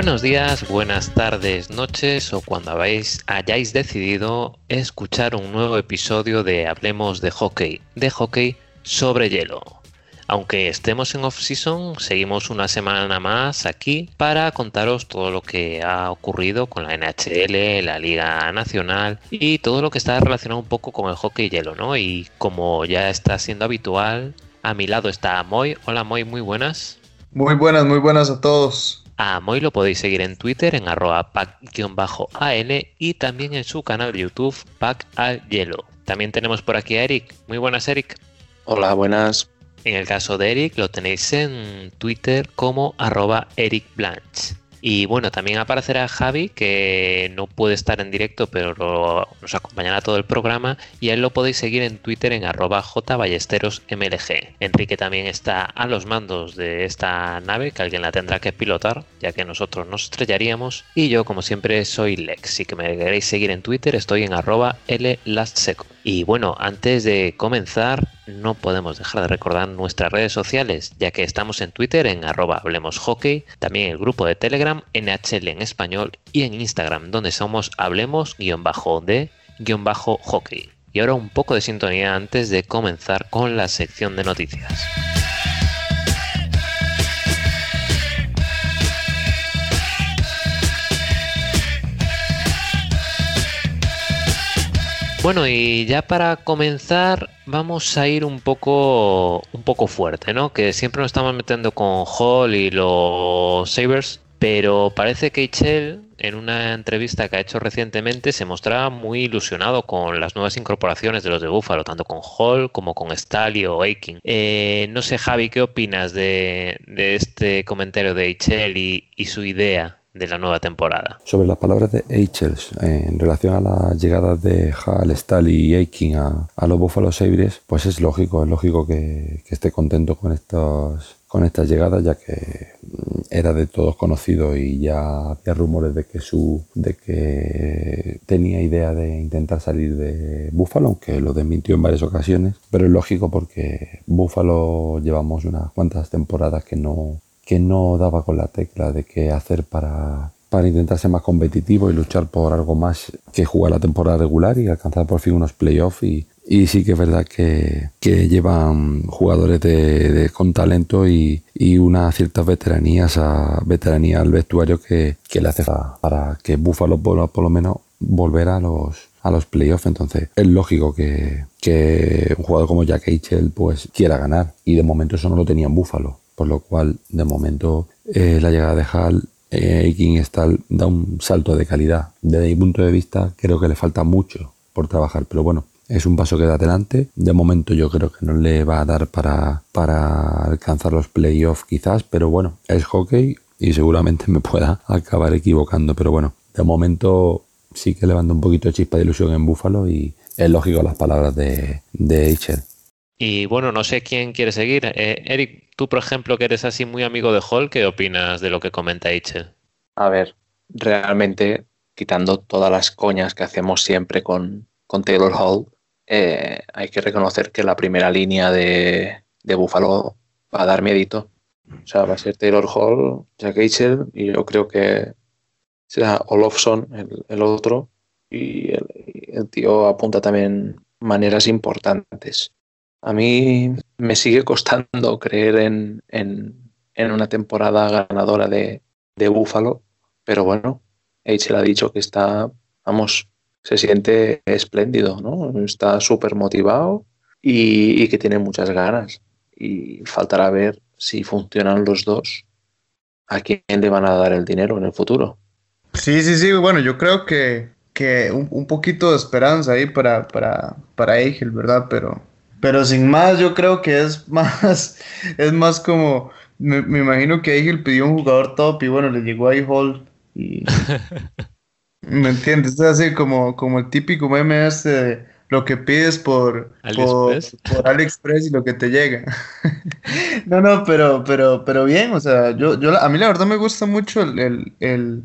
Buenos días, buenas tardes, noches o cuando habéis, hayáis decidido escuchar un nuevo episodio de Hablemos de Hockey, de hockey sobre hielo. Aunque estemos en off-season, seguimos una semana más aquí para contaros todo lo que ha ocurrido con la NHL, la Liga Nacional y todo lo que está relacionado un poco con el hockey hielo, ¿no? Y como ya está siendo habitual, a mi lado está Moy. Hola Moy, muy buenas. Muy buenas, muy buenas a todos. A Moy lo podéis seguir en Twitter en arroba pack-al y también en su canal de YouTube Pack al Hielo. También tenemos por aquí a Eric. Muy buenas, Eric. Hola, buenas. En el caso de Eric lo tenéis en Twitter como arroba Eric Blanche. Y bueno, también aparecerá Javi, que no puede estar en directo, pero nos acompañará todo el programa. Y a él lo podéis seguir en Twitter en arroba jballesterosmlg. Enrique también está a los mandos de esta nave, que alguien la tendrá que pilotar, ya que nosotros nos estrellaríamos. Y yo, como siempre, soy Lex. Si que me queréis seguir en Twitter, estoy en arroba LLastSeco. Y bueno, antes de comenzar, no podemos dejar de recordar nuestras redes sociales, ya que estamos en Twitter en arroba hablemos hockey, también el grupo de Telegram NHL en español y en Instagram, donde somos hablemos-de-hockey. Y ahora un poco de sintonía antes de comenzar con la sección de noticias. Bueno, y ya para comenzar vamos a ir un poco un poco fuerte, ¿no? Que siempre nos estamos metiendo con Hall y los Sabers, pero parece que Eichel en una entrevista que ha hecho recientemente se mostraba muy ilusionado con las nuevas incorporaciones de los de Buffalo, tanto con Hall como con Staley o Aiking. Eh, no sé, Javi, ¿qué opinas de, este comentario de Eichel y su idea de la nueva temporada. Sobre las palabras de Eichels en relación a las llegadas de Hall, Stall y Aiking a, los Buffalo Sabres, pues es lógico, es lógico que, esté contento con estos con estas llegadas ya que mm, era de todos conocido y ya había rumores de que su de que tenía idea de intentar salir de Buffalo aunque lo desmintió en varias ocasiones pero es lógico porque Buffalo llevamos unas cuantas temporadas que no que no daba con la tecla de qué hacer para, para intentar ser más competitivo y luchar por algo más que jugar la temporada regular y alcanzar por fin unos playoffs y, sí que es verdad que, que llevan jugadores de, con talento y, y unas ciertas veteranías a veteranía al vestuario que, que le hace para, que Buffalo pueda por lo menos volver a los a los playoffs entonces es lógico que, que un jugador como Jack Eichel pues quiera ganar. Y de momento eso no lo tenía en Buffalo por lo cual de momento eh, la llegada de Hall eh, King da un salto de calidad. Desde mi punto de vista creo que le falta mucho por trabajar, pero bueno, es un paso que da adelante. De momento yo creo que no le va a dar para, para alcanzar los playoffs quizás, pero bueno, es hockey y seguramente me pueda acabar equivocando, pero bueno, de momento sí que levanta un poquito de chispa de ilusión en Búfalo y es lógico las palabras de, de Y bueno, no sé quién quiere seguir. Eh, Eric, Tú, por ejemplo, que eres así muy amigo de Hall, ¿qué opinas de lo que comenta Eichel? A ver, realmente, quitando todas las coñas que hacemos siempre con, Taylor Hall, eh, hay que reconocer que la primera línea de, de Buffalo va a dar miedito. O sea, va a ser Taylor Hall, Jack Eichel, y yo creo que será Olofsson el, el otro. Y el tío apunta también maneras importantes. A mí me sigue costando creer en, una temporada ganadora de, de Búfalo, pero bueno, Eichel ha dicho que está, vamos, se siente espléndido, ¿no? Está súper motivado y, que tiene muchas ganas. Y faltará ver si funcionan los dos, a quién le van a dar el dinero en el futuro. Sí, sí, sí, bueno, yo creo que, que un, poquito de esperanza ahí para, para, para Eichel, ¿verdad? Pero pero sin más, yo creo que es más, es más como, me, imagino que Eagle pidió un jugador top y bueno, le llegó ahí Hall y... ¿Me entiendes? Es así como, como el típico meme este de lo que pides por AliExpress, por, AliExpress y lo que te llega. no, no, pero, pero, pero bien, o sea, yo, yo, a mí la verdad me gusta mucho el, el, el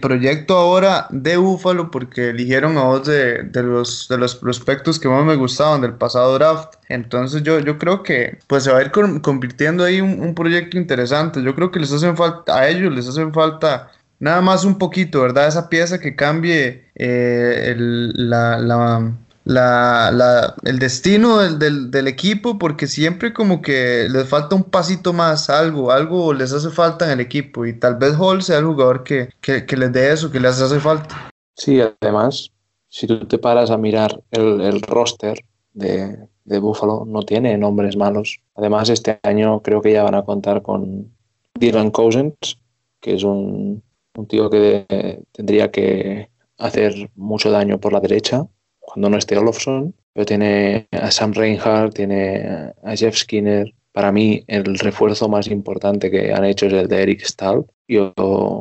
proyecto ahora de Buffalo porque eligieron a dos de, los, de los prospectos que más me gustaban del pasado draft. Entonces yo, yo creo que pues se va a ir convirtiendo ahí un, proyecto interesante. Yo creo que les hacen falta, a ellos les hacen falta nada más un poquito, ¿verdad? Esa pieza que cambie eh, la, el destino del, equipo, porque siempre como que les falta un pasito más, algo, algo les hace falta en el equipo y tal vez Hall sea el jugador que, que, les dé eso, que les hace falta. Sí, además, si tú te paras a mirar el, el roster de, Buffalo, no tiene nombres malos. Además, este año creo que ya van a contar con Dylan Cousins, que es un tío que tendría que hacer mucho daño por la derecha cuando no esté Olofsson, pero tiene a Sam Reinhardt, tiene a Jeff Skinner. Para mí el refuerzo más importante que han hecho es el de Eric Stahl. Yo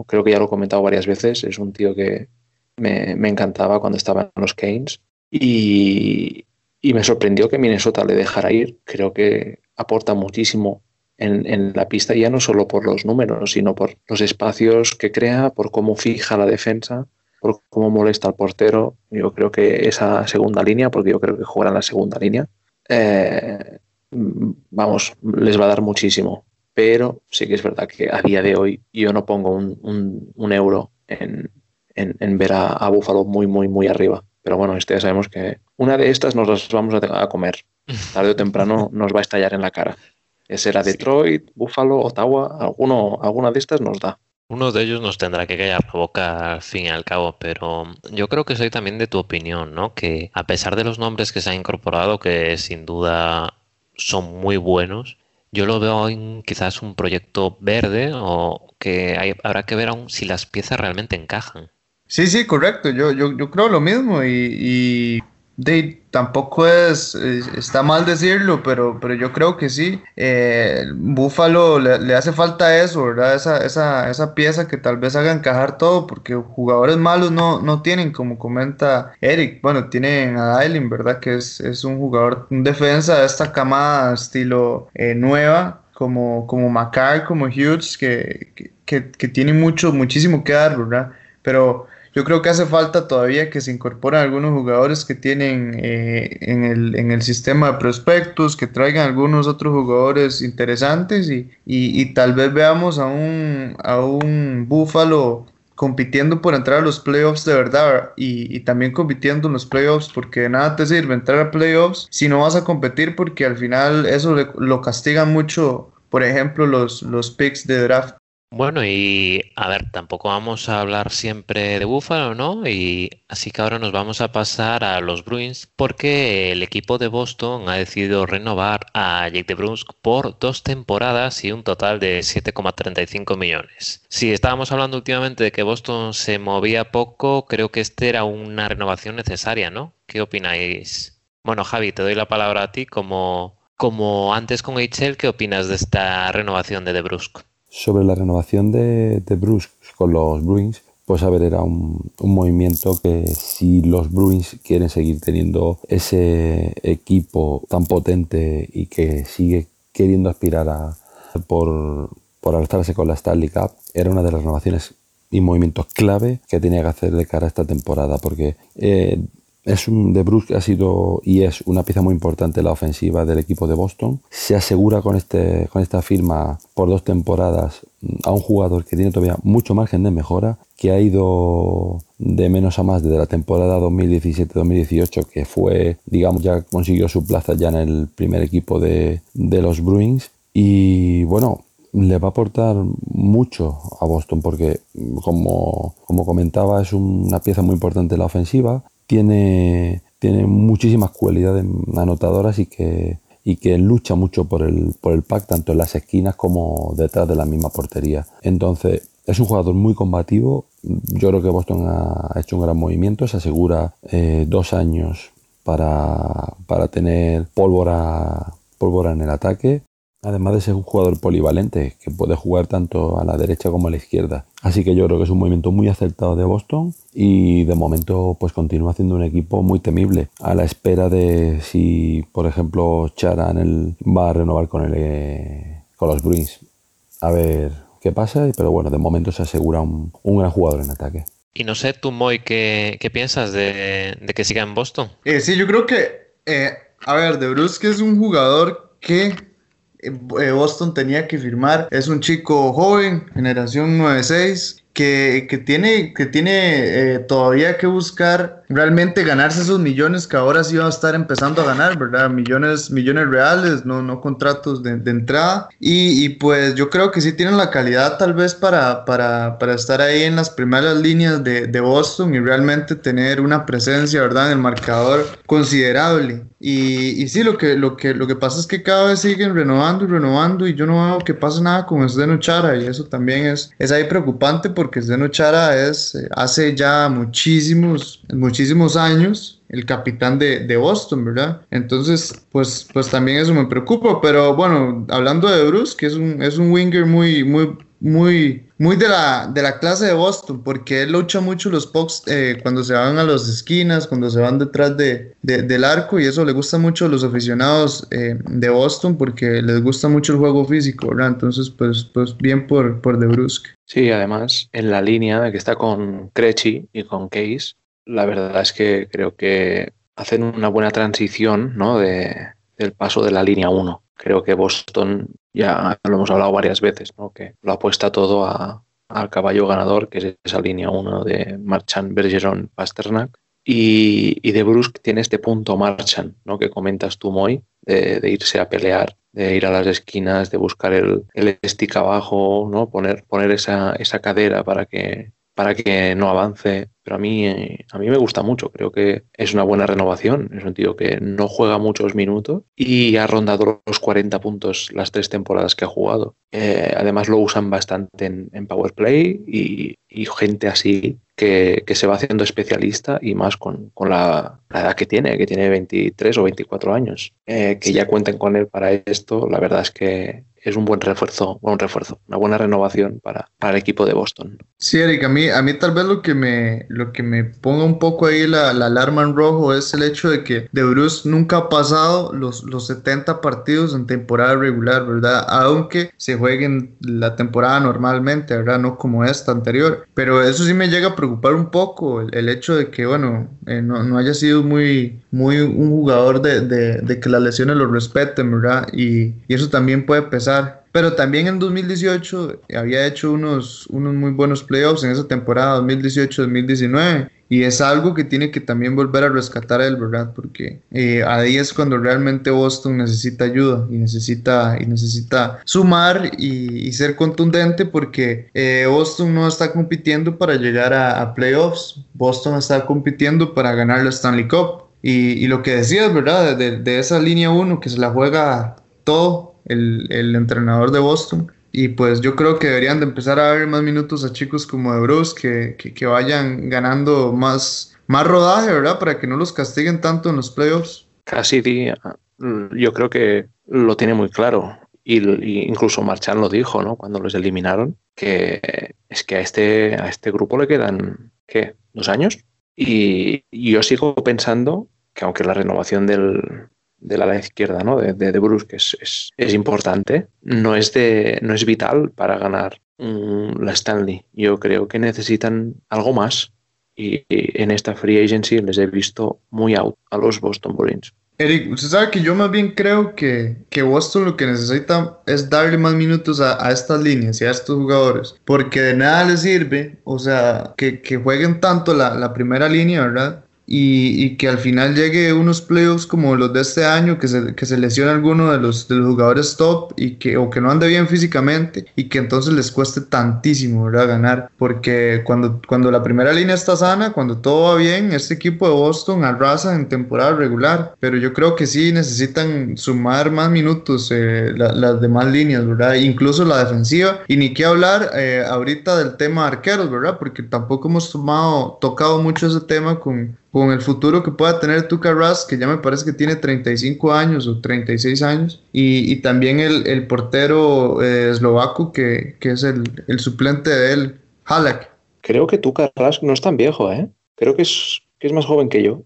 creo que ya lo he comentado varias veces, es un tío que me, me encantaba cuando estaba en los Canes y, y me sorprendió que Minnesota le dejara ir. Creo que aporta muchísimo en, la pista, ya no solo por los números, sino por los espacios que crea, por cómo fija la defensa, por cómo molesta al portero. Yo creo que esa segunda línea, porque yo creo que jugará en la segunda línea, eh, vamos, les va a dar muchísimo. Pero sí que es verdad que a día de hoy yo no pongo un, euro en, ver a, a Búfalo muy, muy, muy arriba. Pero bueno, este ya sabemos que una de estas nos las vamos a, a comer. Tarde o temprano nos va a estallar en la cara. Será Detroit, Buffalo, Ottawa, alguno, alguna de estas nos da. Uno de ellos nos tendrá que callar la boca al fin y al cabo, pero yo creo que soy también de tu opinión, ¿no? Que a pesar de los nombres que se han incorporado, que sin duda son muy buenos, yo lo veo en quizás un proyecto verde o que habrá que ver aún si las piezas realmente encajan. Sí, sí, correcto. Yo, yo, yo creo lo mismo y de, tampoco es, está mal decirlo, pero, pero yo creo que sí. Eh, Búfalo le, hace falta eso, ¿verdad? Esa, esa, esa, pieza que tal vez haga encajar todo, porque jugadores malos no, no tienen, como comenta Eric. Bueno, tienen a Dylan, ¿verdad? Que es, es, un jugador, un defensa de esta camada estilo eh, nueva, como, como Macar, como Hughes, que, que, que tiene mucho, muchísimo que dar, ¿verdad? Pero yo creo que hace falta todavía que se incorporen algunos jugadores que tienen eh, en, el, en, el, sistema de prospectos, que traigan algunos otros jugadores interesantes y, y, tal vez veamos a un, a un Búfalo compitiendo por entrar a los playoffs de verdad y, y, también compitiendo en los playoffs porque de nada te sirve entrar a playoffs si no vas a competir porque al final eso lo castigan mucho, por ejemplo, los, los picks de draft. Bueno, y a ver, tampoco vamos a hablar siempre de Buffalo, ¿no? Y así que ahora nos vamos a pasar a los Bruins porque el equipo de Boston ha decidido renovar a Jake DeBrusk por dos temporadas y un total de 7,35 millones. Si estábamos hablando últimamente de que Boston se movía poco, creo que este era una renovación necesaria, ¿no? ¿Qué opináis? Bueno, Javi, te doy la palabra a ti como, como antes con HL, ¿qué opinas de esta renovación de DeBrusk? Sobre la renovación de, de Bruce con los Bruins, pues a ver, era un, movimiento que si los Bruins quieren seguir teniendo ese equipo tan potente y que sigue queriendo aspirar a, por, por alzarse con la Stanley Cup, era una de las renovaciones y movimientos clave que tenía que hacer de cara a esta temporada, porque eh, es un de Bruce que ha sido y es una pieza muy importante en la ofensiva del equipo de Boston. Se asegura con, este, con esta firma por dos temporadas a un jugador que tiene todavía mucho margen de mejora, que ha ido de menos a más desde la temporada 2017-2018, que fue, digamos, ya consiguió su plaza ya en el primer equipo de, de los Bruins. Y bueno, le va a aportar mucho a Boston porque, como, como comentaba, es una pieza muy importante en la ofensiva tiene, tiene muchísimas cualidades anotadoras y que, y que lucha mucho por el, por el pack, tanto en las esquinas como detrás de la misma portería. Entonces, es un jugador muy combativo. Yo creo que Boston ha hecho un gran movimiento. Se asegura eh, dos años para, para tener pólvora, pólvora en el ataque. Además de ser un jugador polivalente que puede jugar tanto a la derecha como a la izquierda. Así que yo creo que es un movimiento muy acertado de Boston y de momento pues continúa siendo un equipo muy temible a la espera de si por ejemplo Charan va a renovar con, el, eh, con los Bruins. A ver, qué pasa, pero bueno, de momento se asegura un, gran jugador en ataque. Y no sé, tú, Moy, ¿qué, qué piensas de, que siga en Boston? Eh, sí, yo creo que, eh, a ver, De Brusque es un jugador que Boston tenía que firmar. Es un chico joven, generación 96, que, que tiene, que tiene eh, todavía que buscar realmente ganarse esos millones que ahora sí va a estar empezando a ganar, ¿verdad? Millones, millones reales, no, no contratos de, de entrada. Y, y, pues yo creo que sí tienen la calidad tal vez para, para, para estar ahí en las primeras líneas de, de, Boston y realmente tener una presencia, ¿verdad? En el marcador considerable. Y, y sí, lo que, lo, que, lo que pasa es que cada vez siguen renovando y renovando y yo no veo que pase nada con Zdeno Chara y eso también es, es ahí preocupante porque Zdeno Chara es, eh, hace ya muchísimos, muchísimos años el capitán de, de, Boston, ¿verdad? Entonces, pues, pues también eso me preocupa, pero bueno, hablando de Bruce, que es un, es un winger muy, muy, muy, muy de la, de la clase de Boston, porque él lucha mucho los pucks eh, cuando se van a las esquinas, cuando se van detrás de, del arco, y eso le gusta mucho a los aficionados eh, de Boston, porque les gusta mucho el juego físico, ¿verdad? Entonces, pues, pues bien por, por De Brusque. Sí, además, en la línea que está con Crechi y con Case, la verdad es que creo que hacen una buena transición ¿no? de, del paso de la línea 1. Creo que Boston, ya lo hemos hablado varias veces, ¿no? que lo apuesta todo a, al caballo ganador, que es esa línea 1 de Marchand, Bergeron, Pasternak. Y, de Brusque tiene este punto Marchand, ¿no? que comentas tú, Moy, de, de, irse a pelear, de ir a las esquinas, de buscar el, el stick abajo, ¿no? poner, poner esa, esa cadera para que, para que no avance. Pero a mí, a mí me gusta mucho. Creo que es una buena renovación. Es un tío que no juega muchos minutos y ha rondado los 40 puntos las tres temporadas que ha jugado. Eh, además lo usan bastante en, en Power Play y, y, gente así que, que, se va haciendo especialista y más con, con la, la, edad que tiene, que tiene 23 o 24 años. Eh, que ya cuenten con él para esto, la verdad es que es un buen refuerzo, buen refuerzo, una buena renovación para, para, el equipo de Boston. Sí, Eric, a mí, a mí tal vez lo que me, lo que me ponga un poco ahí la, la alarma en rojo es el hecho de que De Bruce nunca ha pasado los, los 70 partidos en temporada regular, ¿verdad? Aunque se jueguen la temporada normalmente, ¿verdad? No como esta anterior. Pero eso sí me llega a preocupar un poco, el, el hecho de que, bueno, eh, no, no, haya sido muy, muy un jugador de, de, de que las lesiones lo respeten, ¿verdad? Y, y eso también puede pesar pero también en 2018 había hecho unos, unos muy buenos playoffs en esa temporada 2018-2019 y es algo que tiene que también volver a rescatar él, ¿verdad? Porque eh, ahí es cuando realmente Boston necesita ayuda y necesita, y necesita sumar y, y ser contundente porque eh, Boston no está compitiendo para llegar a, a, playoffs, Boston está compitiendo para ganar la Stanley Cup. Y, y lo que decías, ¿verdad? De, de esa línea 1 que se la juega todo el, entrenador de Boston. Y pues yo creo que deberían de empezar a dar más minutos a chicos como de Bruce, que, que, que, vayan ganando más, más rodaje, ¿verdad? Para que no los castiguen tanto en los playoffs. Casi yo creo que lo tiene muy claro. Y, incluso Marchand lo dijo, ¿no? Cuando los eliminaron, que es que a este, a este grupo le quedan, ¿qué? ¿Dos años? Y, yo sigo pensando que aunque la renovación del, de la izquierda, ¿no? De, de, Bruce, es, es, es, importante, no es, de, no es vital para ganar um, la Stanley. Yo creo que necesitan algo más. Y, y, en esta free agency les he visto muy out a los Boston Bruins. Eric, usted sabe que yo más bien creo que, que Boston lo que necesita es darle más minutos a, a, estas líneas y a estos jugadores, porque de nada les sirve, o sea, que, que jueguen tanto la, la primera línea, ¿verdad? Y, y, que al final llegue unos playoffs como los de este año, que se, que se lesione alguno de los, de los jugadores top y que, o que no ande bien físicamente y que entonces les cueste tantísimo ¿verdad? ganar. Porque cuando, cuando la primera línea está sana, cuando todo va bien, este equipo de Boston arrasa en temporada regular. Pero yo creo que sí necesitan sumar más minutos eh, la, las demás líneas, ¿verdad? Incluso la defensiva. Y ni qué hablar eh, ahorita del tema arqueros, ¿verdad? Porque tampoco hemos tomado, tocado mucho ese tema con, con el futuro que pueda tener Tuka Rask, que ya me parece que tiene 35 años o 36 años, y, y también el, el portero eh, eslovaco que, que es el, el, suplente de él, Halak. Creo que Tuka Rask no es tan viejo, ¿eh? Creo que es, que es más joven que yo.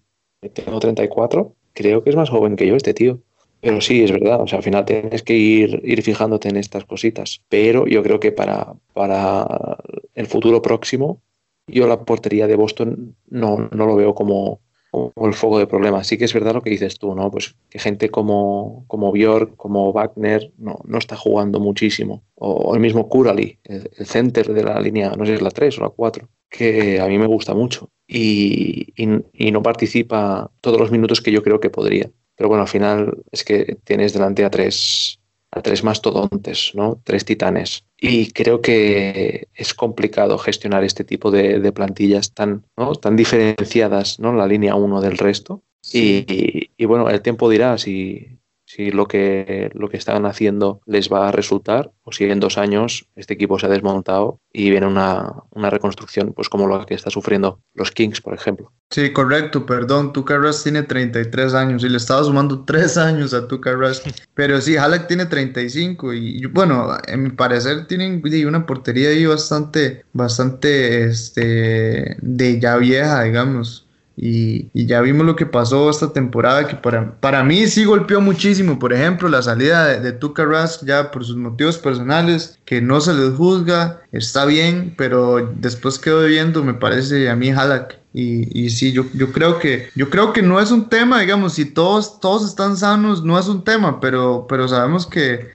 Tengo 34, creo que es más joven que yo este tío. Pero sí, es verdad, o sea, al final tienes que ir, ir fijándote en estas cositas. Pero yo creo que para, para el futuro próximo, yo la portería de Boston no, no lo veo como, como el foco de problemas. Sí que es verdad lo que dices tú, ¿no? Pues que gente como, como Björk, como Wagner, no, no está jugando muchísimo. O, el mismo Kurali, el, center de la línea, no sé si es la 3 o la 4, que a mí me gusta mucho. Y, y, no participa todos los minutos que yo creo que podría. Pero bueno, al final es que tienes delante a tres, a tres mastodontes, ¿no? Tres titanes. Y creo que es complicado gestionar este tipo de, plantillas tan, tan diferenciadas, ¿no? La línea 1 del resto. Y, y, bueno, el tiempo dirá si, si lo que, lo que están haciendo les va a resultar o si en dos años este equipo se ha desmontado y viene una, reconstrucción pues como la que está sufriendo los Kings, por ejemplo. Sí, correcto, perdón, Tuca Rush tiene 33 años y le estaba sumando 3 años a Tuca Rush, pero sí, Halleck tiene 35 y bueno, en mi parecer tienen una portería ahí bastante, bastante, este, de ya vieja, digamos. Y, ya vimos lo que pasó esta temporada, que para, para mí sí golpeó muchísimo. Por ejemplo, la salida de, de Tuca Rask ya por sus motivos personales, que no se les juzga, está bien, pero después quedo viendo, me parece a mí Halak. Y, y sí, yo, yo, creo que, yo creo que no es un tema, digamos, si todos, todos están sanos, no es un tema, pero, pero sabemos que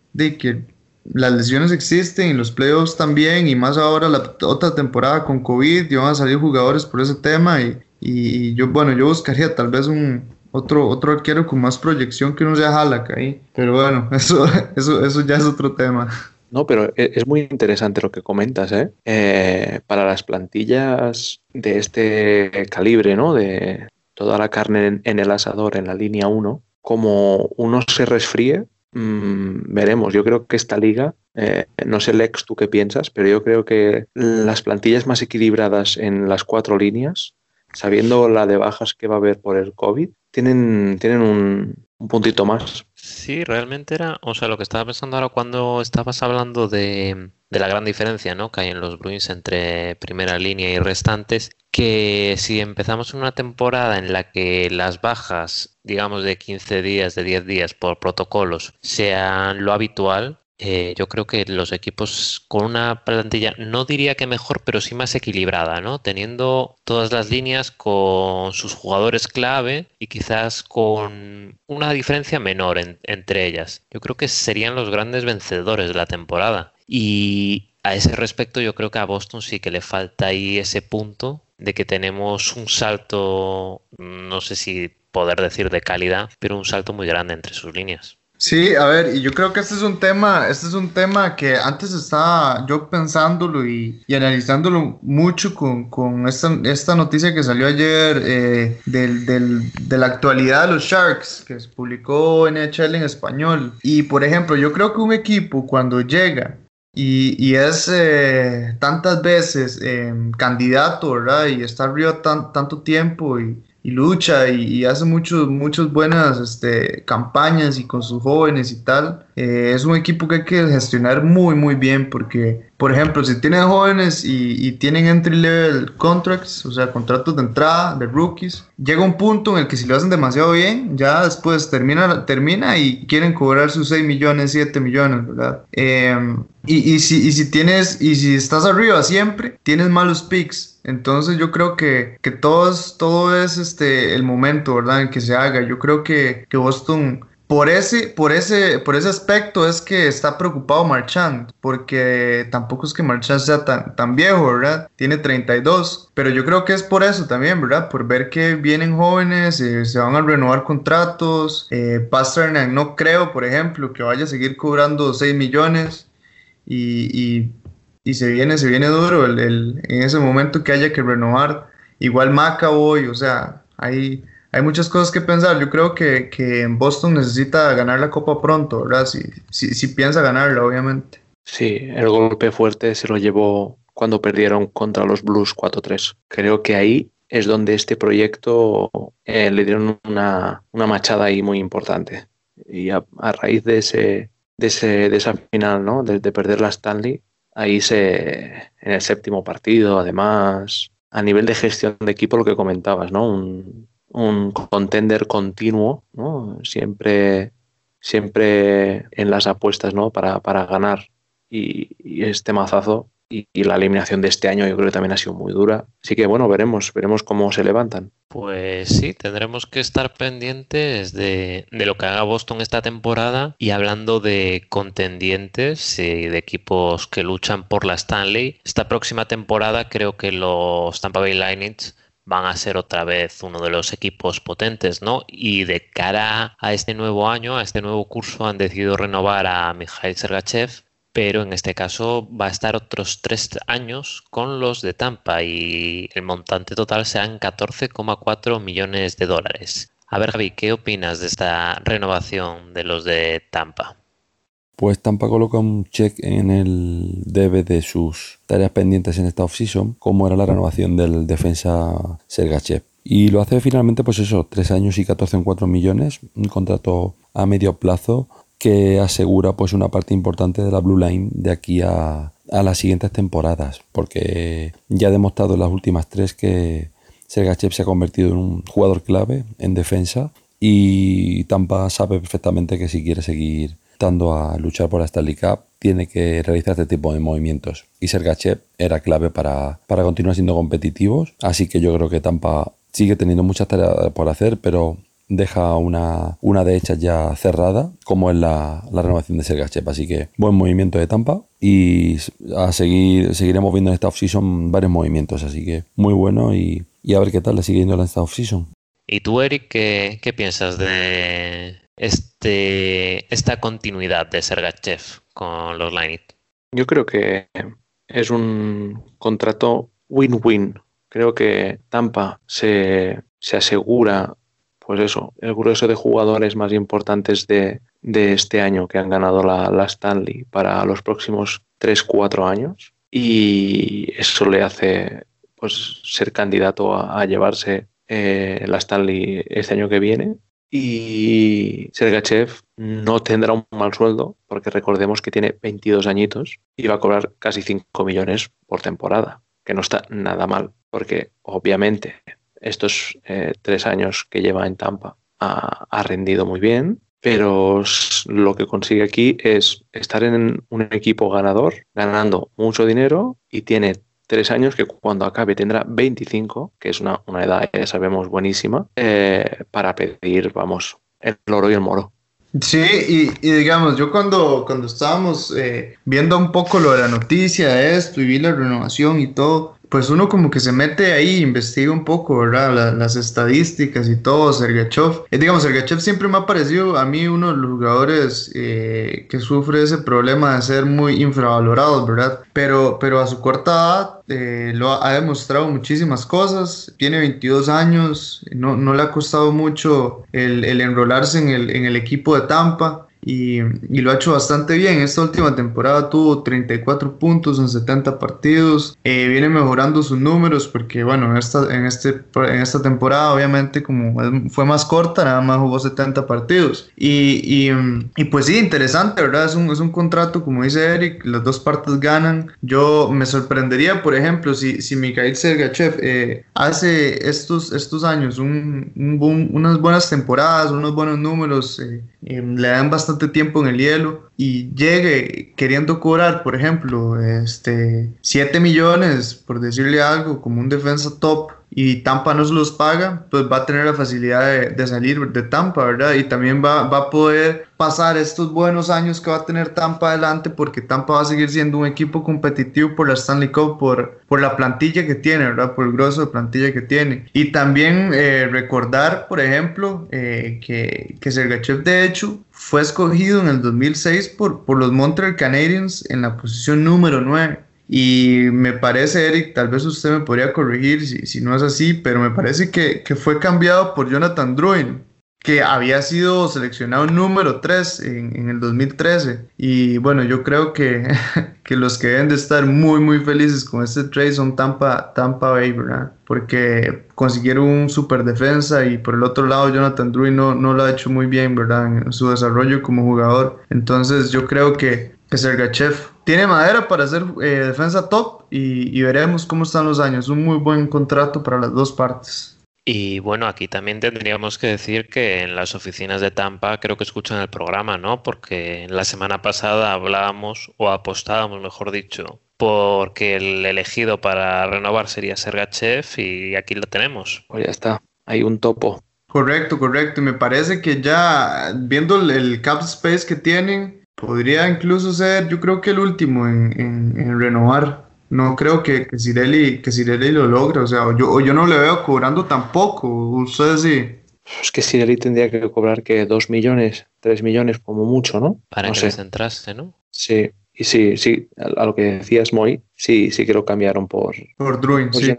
las lesiones existen y los playoffs también, y más ahora la otra temporada con COVID, y van a salir jugadores por ese tema, y, y yo, bueno, yo buscaría tal vez un otro, otro arquero con más proyección que no sea Halak ahí. Pero bueno, eso, eso, eso ya es otro tema. No, pero e, es muy interesante lo que comentas, ¿eh? ¿eh? para las plantillas de este calibre, ¿no? De toda la carne en, el asador en la línea 1, como uno se resfríe, mm, veremos. Yo creo que esta liga, eh, no sé Lex, tú qué piensas, pero yo creo que las plantillas más equilibradas en las cuatro líneas sabiendo la de bajas que va a haber por el COVID, tienen, tienen un, puntito más. Sí, realmente era, o sea, lo que estaba pensando ahora cuando estabas hablando de, de, la gran diferencia ¿no? que hay en los Bruins entre primera línea y restantes, que si empezamos una temporada en la que las bajas, digamos, de 15 días, de 10 días por protocolos sean lo habitual, eh, yo creo que los equipos con una plantilla, no diría que mejor, pero sí más equilibrada, ¿no? Teniendo todas las líneas con sus jugadores clave y quizás con una diferencia menor entre ellas. Yo creo que serían los grandes vencedores de la temporada. Y a ese respecto, yo creo que a Boston sí que le falta ahí ese punto de que tenemos un salto, no sé si poder decir de calidad, pero un salto muy grande entre sus líneas. Sí, a ver, y yo creo que este es un tema, este es un tema que antes estaba yo pensándolo y, analizándolo mucho con, con esta, esta, noticia que salió ayer eh, del, del, de la actualidad de los Sharks, que se publicó NHL en español. Y por ejemplo, yo creo que un equipo cuando llega y, y, es eh, tantas veces eh, candidato, ¿verdad? Y está arriba tan, tanto tiempo y, y lucha y, hace muchos, muchas buenas este, campañas y con sus jóvenes y tal. Eh, es un equipo que hay que gestionar muy, muy bien porque, por ejemplo, si tienen jóvenes y, tienen entry level contracts, o sea, contratos de entrada de rookies, llega un punto en el que si lo hacen demasiado bien, ya después termina, termina y quieren cobrar sus 6 millones, 7 millones, ¿verdad? Em, y, y, si, y si tienes, y si estás arriba siempre, tienes malos picks entonces yo creo que, que todo, es, todo es este, el momento, ¿verdad? En que se haga. Yo creo que, que Boston por ese, por ese, por ese aspecto es que está preocupado Marchand, porque tampoco es que Marchand sea tan, tan viejo, ¿verdad? Tiene 32, pero yo creo que es por eso también, ¿verdad? Por ver que vienen jóvenes, eh, se van a renovar contratos. Eh, Pasternak no creo, por ejemplo, que vaya a seguir cobrando 6 millones y, y y se viene, se viene duro el, en ese momento que haya que renovar. Igual hoy o sea, hay, hay muchas cosas que pensar. Yo creo que, que Boston necesita ganar la Copa pronto, ¿verdad? Si, si, si piensa ganarla, obviamente. Sí, el golpe fuerte se lo llevó cuando perdieron contra los Blues 4-3. Creo que ahí es donde este proyecto eh, le dieron una, una, machada ahí muy importante. Y a, raíz de ese, de ese de esa final, ¿no? De, de, perder la Stanley, Ahí se, en el séptimo partido, además, a nivel de gestión de equipo, lo que comentabas, ¿no? Un, un contender continuo. Siempre siempre en las apuestas ¿no? para, para ganar y, este mazazo y, la eliminación de este año yo creo que también ha sido muy dura. Así que bueno, veremos, veremos cómo se levantan. Pues sí, tendremos que estar pendientes de, de lo que haga Boston esta temporada y hablando de contendientes y de equipos que luchan por la Stanley, esta próxima temporada creo que los Tampa Bay Lightning van a ser otra vez uno de los equipos potentes, ¿no? Y de cara a este nuevo año, a este nuevo curso, han decidido renovar a Mikhail Sergachev pero en este caso va a estar otros tres años con los de Tampa y el montante total serán 14,4 millones de dólares. A ver, Javi, ¿qué opinas de esta renovación de los de Tampa? Pues Tampa coloca un check en el debe de sus tareas pendientes en esta offseason, como era la renovación del defensa Sergachev. Y lo hace finalmente, pues eso, tres años y 14,4 millones, un contrato a medio plazo que asegura pues una parte importante de la Blue Line de aquí a, las siguientes temporadas, porque ya ha demostrado en las últimas tres que Sergachev se ha convertido en un jugador clave en defensa y Tampa sabe perfectamente que si quiere seguir dando a luchar por la Stanley Cup tiene que realizar este tipo de movimientos y Sergachev era clave para, para continuar siendo competitivos, así que yo creo que Tampa sigue teniendo muchas tareas por hacer, pero deja una, una de hechas ya cerrada, como es la, renovación de Sergachev. Así que buen movimiento de Tampa y a seguir, seguiremos viendo en esta offseason varios movimientos. Así que muy bueno y, a ver qué tal le sigue yendo en esta offseason. ¿Y tú, Eric, qué, qué piensas de este, esta continuidad de Sergachev con los Lightning? Yo creo que es un contrato win-win. Creo que Tampa se, se asegura pues eso, el grueso de jugadores más importantes de, este año que han ganado la, Stanley para los próximos 3-4 años y eso le hace pues ser candidato a, llevarse eh, la Stanley este año que viene y Sergachev no tendrá un mal sueldo porque recordemos que tiene 22 añitos y va a cobrar casi 5 millones por temporada, que no está nada mal porque obviamente estos eh, tres años que lleva en Tampa ha, rendido muy bien, pero lo que consigue aquí es estar en un equipo ganador, ganando mucho dinero y tiene tres años que cuando acabe tendrá 25, que es una, edad, ya sabemos, buenísima, eh, para pedir, vamos, el oro y el moro. Sí, y, digamos, yo cuando, cuando estábamos eh, viendo un poco lo de la noticia esto y vi la renovación y todo, pues uno como que se mete ahí, investiga un poco, ¿verdad? las estadísticas y todo, Sergachev. Eh, digamos, Sergachev siempre me ha parecido a mí uno de los jugadores eh, que sufre ese problema de ser muy infravalorado, ¿verdad? Pero, pero a su corta edad eh, lo ha, demostrado muchísimas cosas. Tiene 22 años, no, no le ha costado mucho el, enrolarse en el equipo de Tampa y, lo ha hecho bastante bien. Esta última temporada tuvo 34 puntos en 70 partidos. Eh, viene mejorando sus números porque, bueno, en esta, en, este, en esta temporada, obviamente, como fue más corta, nada más jugó 70 partidos. Y, y, pues sí, interesante, ¿verdad? Es un, es un contrato, como dice Eric, las dos partes ganan. Yo me sorprendería, por ejemplo, si, si Mikhail Sergachev eh, hace estos, estos años un, un unas buenas temporadas, unos buenos números, eh, le dan bastante tiempo en el hielo y llegue queriendo cobrar, por ejemplo, este 7 millones, por decirle algo, como un defensa top, y Tampa no se los paga, pues va a tener la facilidad de, salir de Tampa, ¿verdad? Y también va, va, a poder pasar estos buenos años que va a tener Tampa adelante, porque Tampa va a seguir siendo un equipo competitivo por la Stanley Cup, por, por la plantilla que tiene, ¿verdad? Por el grosso de plantilla que tiene. Y también eh, recordar, por ejemplo, eh, que, que Sergachev, de hecho, fue escogido en el 2006 por, por los Montreal Canadiens en la posición número 9. Y me parece, Eric, tal vez usted me podría corregir si, si no es así, pero me parece que, que fue cambiado por Jonathan Drouin, que había sido seleccionado número 3 en, en, el 2013. Y bueno, yo creo que, que, los que deben de estar muy, muy felices con este trade son Tampa, Tampa Bay, ¿verdad? Porque consiguieron un super defensa y por el otro lado Jonathan Drouin no, no lo ha hecho muy bien, ¿verdad? En su desarrollo como jugador. Entonces yo creo que, que Sergachev tiene madera para hacer eh, defensa top y, veremos cómo están los años. Un muy buen contrato para las dos partes. Y bueno, aquí también tendríamos que decir que en las oficinas de Tampa creo que escuchan el programa, ¿no? Porque la semana pasada hablábamos, o apostábamos, mejor dicho, porque el elegido para renovar sería Sergachev y aquí lo tenemos. Pues ya está, hay un topo. Correcto, correcto. Me parece que ya viendo el, cap space que tienen, podría incluso ser, yo creo que el último en, renovar. No creo que, que, Cirelli, que lo logre. O sea, yo, yo no le veo cobrando tampoco. Ustedes sí. Es que Cirelli tendría que cobrar que 2 millones, 3 millones como mucho, ¿no? Para no que se entrase, ¿no? Sí, y sí, sí, a, lo que decías, Moy, sí, sí que lo cambiaron por... Por Druin, sí.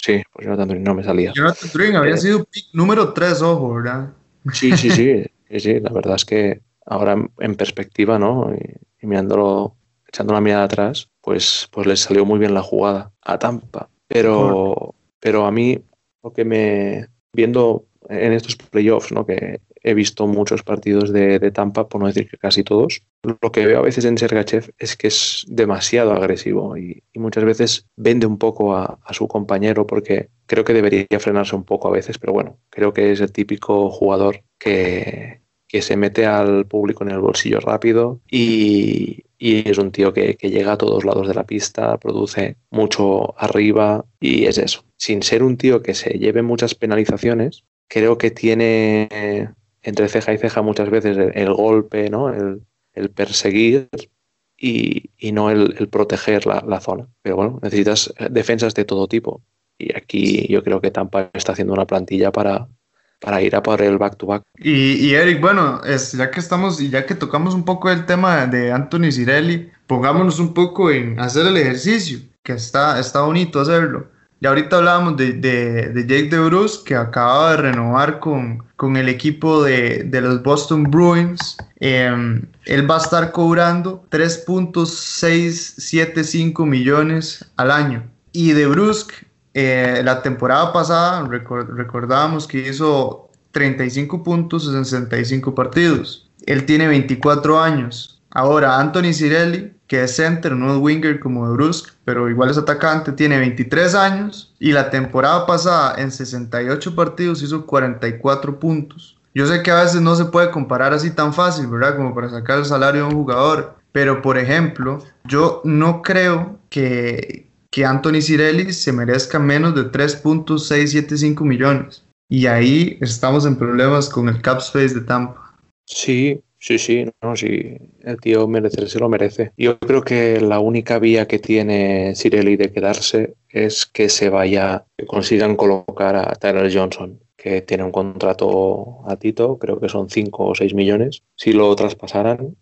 sí, pues Jonathan Druin no me salía. Jonathan Druin había eh, sido pick número 3, ojo, ¿verdad? Sí, sí, sí, sí, la verdad es que ahora en perspectiva, ¿no? Y, mirándolo, echando una mirada atrás, pues, pues les salió muy bien la jugada a Tampa. Pero, pero a mí, lo que me, viendo en estos playoffs, ¿no? Que he visto muchos partidos de, Tampa, por no decir que casi todos. Lo que veo a veces en Sergachev es que es demasiado agresivo y, muchas veces vende un poco a, su compañero porque creo que debería frenarse un poco a veces, pero bueno, creo que es el típico jugador que, se mete al público en el bolsillo rápido y, es un tío que, que, llega a todos lados de la pista, produce mucho arriba y es eso. Sin ser un tío que se lleve muchas penalizaciones, creo que tiene entre ceja y ceja muchas veces el, golpe, ¿no? el, perseguir y, no el, proteger la, zona. Pero bueno, necesitas defensas de todo tipo. Y aquí yo creo que Tampa está haciendo una plantilla para, para ir a por el back-to-back. Y, Eric, bueno, es, ya que estamos y ya que tocamos un poco el tema de Anthony Cirelli, pongámonos un poco en hacer el ejercicio, que está, está bonito hacerlo. Y ahorita hablábamos de, de, de Jake DeBruce, que acaba de renovar con, con el equipo de, de los Boston Bruins. Em, él va a estar cobrando 3.675 millones al año. Y de Brusque, eh, la temporada pasada, recordábamos que hizo 35 puntos en 65 partidos. Él tiene 24 años. Ahora, Anthony Cirelli, que es center, no es winger como de Brusque, pero igual es atacante, tiene 23 años y la temporada pasada en 68 partidos hizo 44 puntos. Yo sé que a veces no se puede comparar así tan fácil, ¿verdad? Como para sacar el salario de un jugador. Pero, por ejemplo, yo no creo que, que Anthony Cirelli se merezca menos de 3.675 millones. Y ahí estamos en problemas con el cap space de Tampa. Sí, Sí, sí, no, sí, el tío merece, se lo merece. Yo creo que la única vía que tiene Cirelli de quedarse es que se vaya, que consigan colocar a Tyler Johnson, que tiene un contrato a Tito, creo que son 5 o 6 millones. Si lo traspasaran,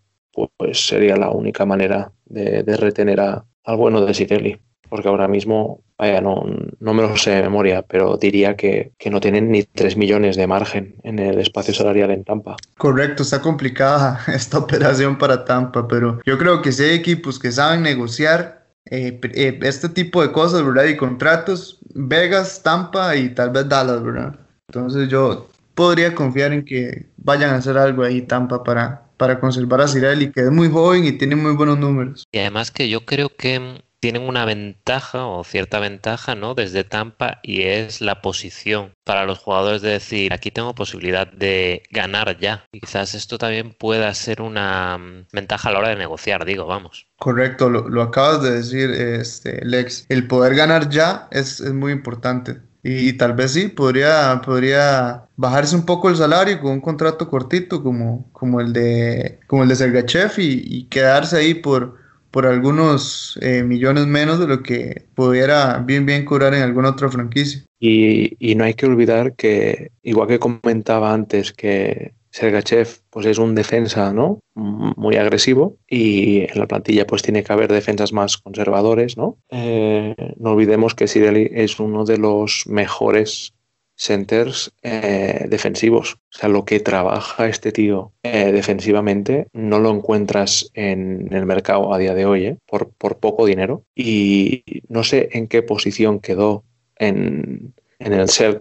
pues sería la única manera de, retener a, al bueno de Cirelli porque ahora mismo, vaya, no, no me lo sé de memoria, pero diría que, no tienen ni 3 millones de margen en el espacio salarial en Tampa. Correcto, está complicada esta operación para Tampa, pero yo creo que si hay equipos que saben negociar eh, eh, este tipo de cosas, ¿verdad? Y contratos, Vegas, Tampa y tal vez Dallas, ¿verdad? Entonces yo podría confiar en que vayan a hacer algo ahí Tampa para, para conservar a Cirelli, que es muy joven y tiene muy buenos números. Y además que yo creo que tienen una ventaja o cierta ventaja, ¿no? Desde Tampa y es la posición para los jugadores de decir, aquí tengo posibilidad de ganar ya. Y quizás esto también pueda ser una mm, ventaja a la hora de negociar, digo, vamos. Correcto, lo, acabas de decir, este, Lex. El poder ganar ya es, muy importante. Y, tal vez sí, podría, podría bajarse un poco el salario con un contrato cortito como, como el de como el de Sergachev y quedarse ahí por, por algunos eh, millones menos de lo que pudiera bien bien cobrar en alguna otra franquicia. Y, no hay que olvidar que, igual que comentaba antes, que Sergachev pues es un defensa ¿no? muy agresivo y en la plantilla pues tiene que haber defensas más conservadores. No, eh, no olvidemos que Sireli es uno de los mejores centers eh, defensivos. O sea, lo que trabaja este tío eh, defensivamente no lo encuentras en el mercado a día de hoy, eh, por, por, poco dinero. Y no sé en qué posición quedó en, en el el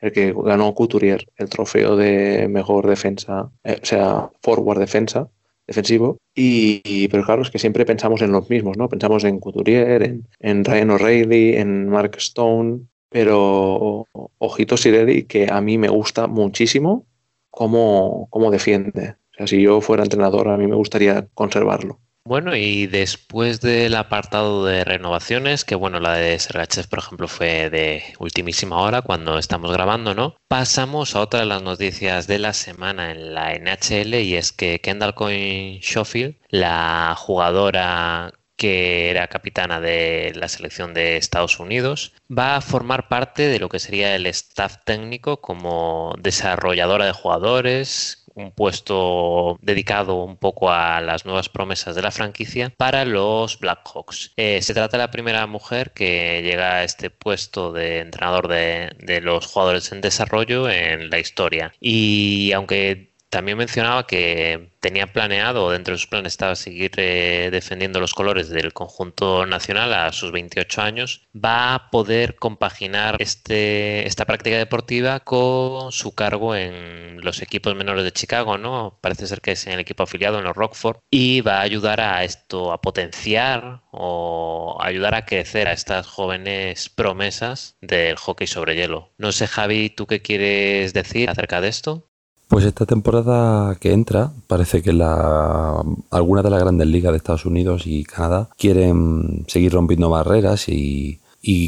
el que ganó Couturier el trofeo de mejor defensa, o sea, forward defensa defensivo. Y, pero claro, es que siempre pensamos en los mismos, ¿no? Pensamos en Couturier, en, en Ryan O'Reilly, en Mark Stone, pero ojito Sireli, que a mí me gusta muchísimo cómo, cómo defiende. O sea, si yo fuera entrenador, a mí me gustaría conservarlo. Bueno, y después del apartado de renovaciones, que bueno, la de Sergachev, por ejemplo, fue de ultimísima hora cuando estamos grabando, ¿no? Pasamos a otra de las noticias de la semana en la NHL y es que Kendall Coyne Schofield, la jugadora que era capitana de la selección de Estados Unidos, va a formar parte de lo que sería el staff técnico como desarrolladora de jugadores, un puesto dedicado un poco a las nuevas promesas de la franquicia para los Blackhawks. Eh, se trata de la primera mujer que llega a este puesto de entrenador de, de los jugadores en desarrollo en la historia. Y aunque también mencionaba que tenía planeado, dentro de sus planes estaba seguir eh, defendiendo los colores del conjunto nacional a sus 28 años. Va a poder compaginar este, esta práctica deportiva con su cargo en los equipos menores de Chicago, ¿no? Parece ser que es en el equipo afiliado en los Rockford y va a ayudar a esto, a potenciar o ayudar a crecer a estas jóvenes promesas del hockey sobre hielo. No sé, Javi, ¿tú qué quieres decir acerca de esto? Pues esta temporada que entra, parece que algunas de las grandes ligas de Estados Unidos y Canadá quieren seguir rompiendo barreras y,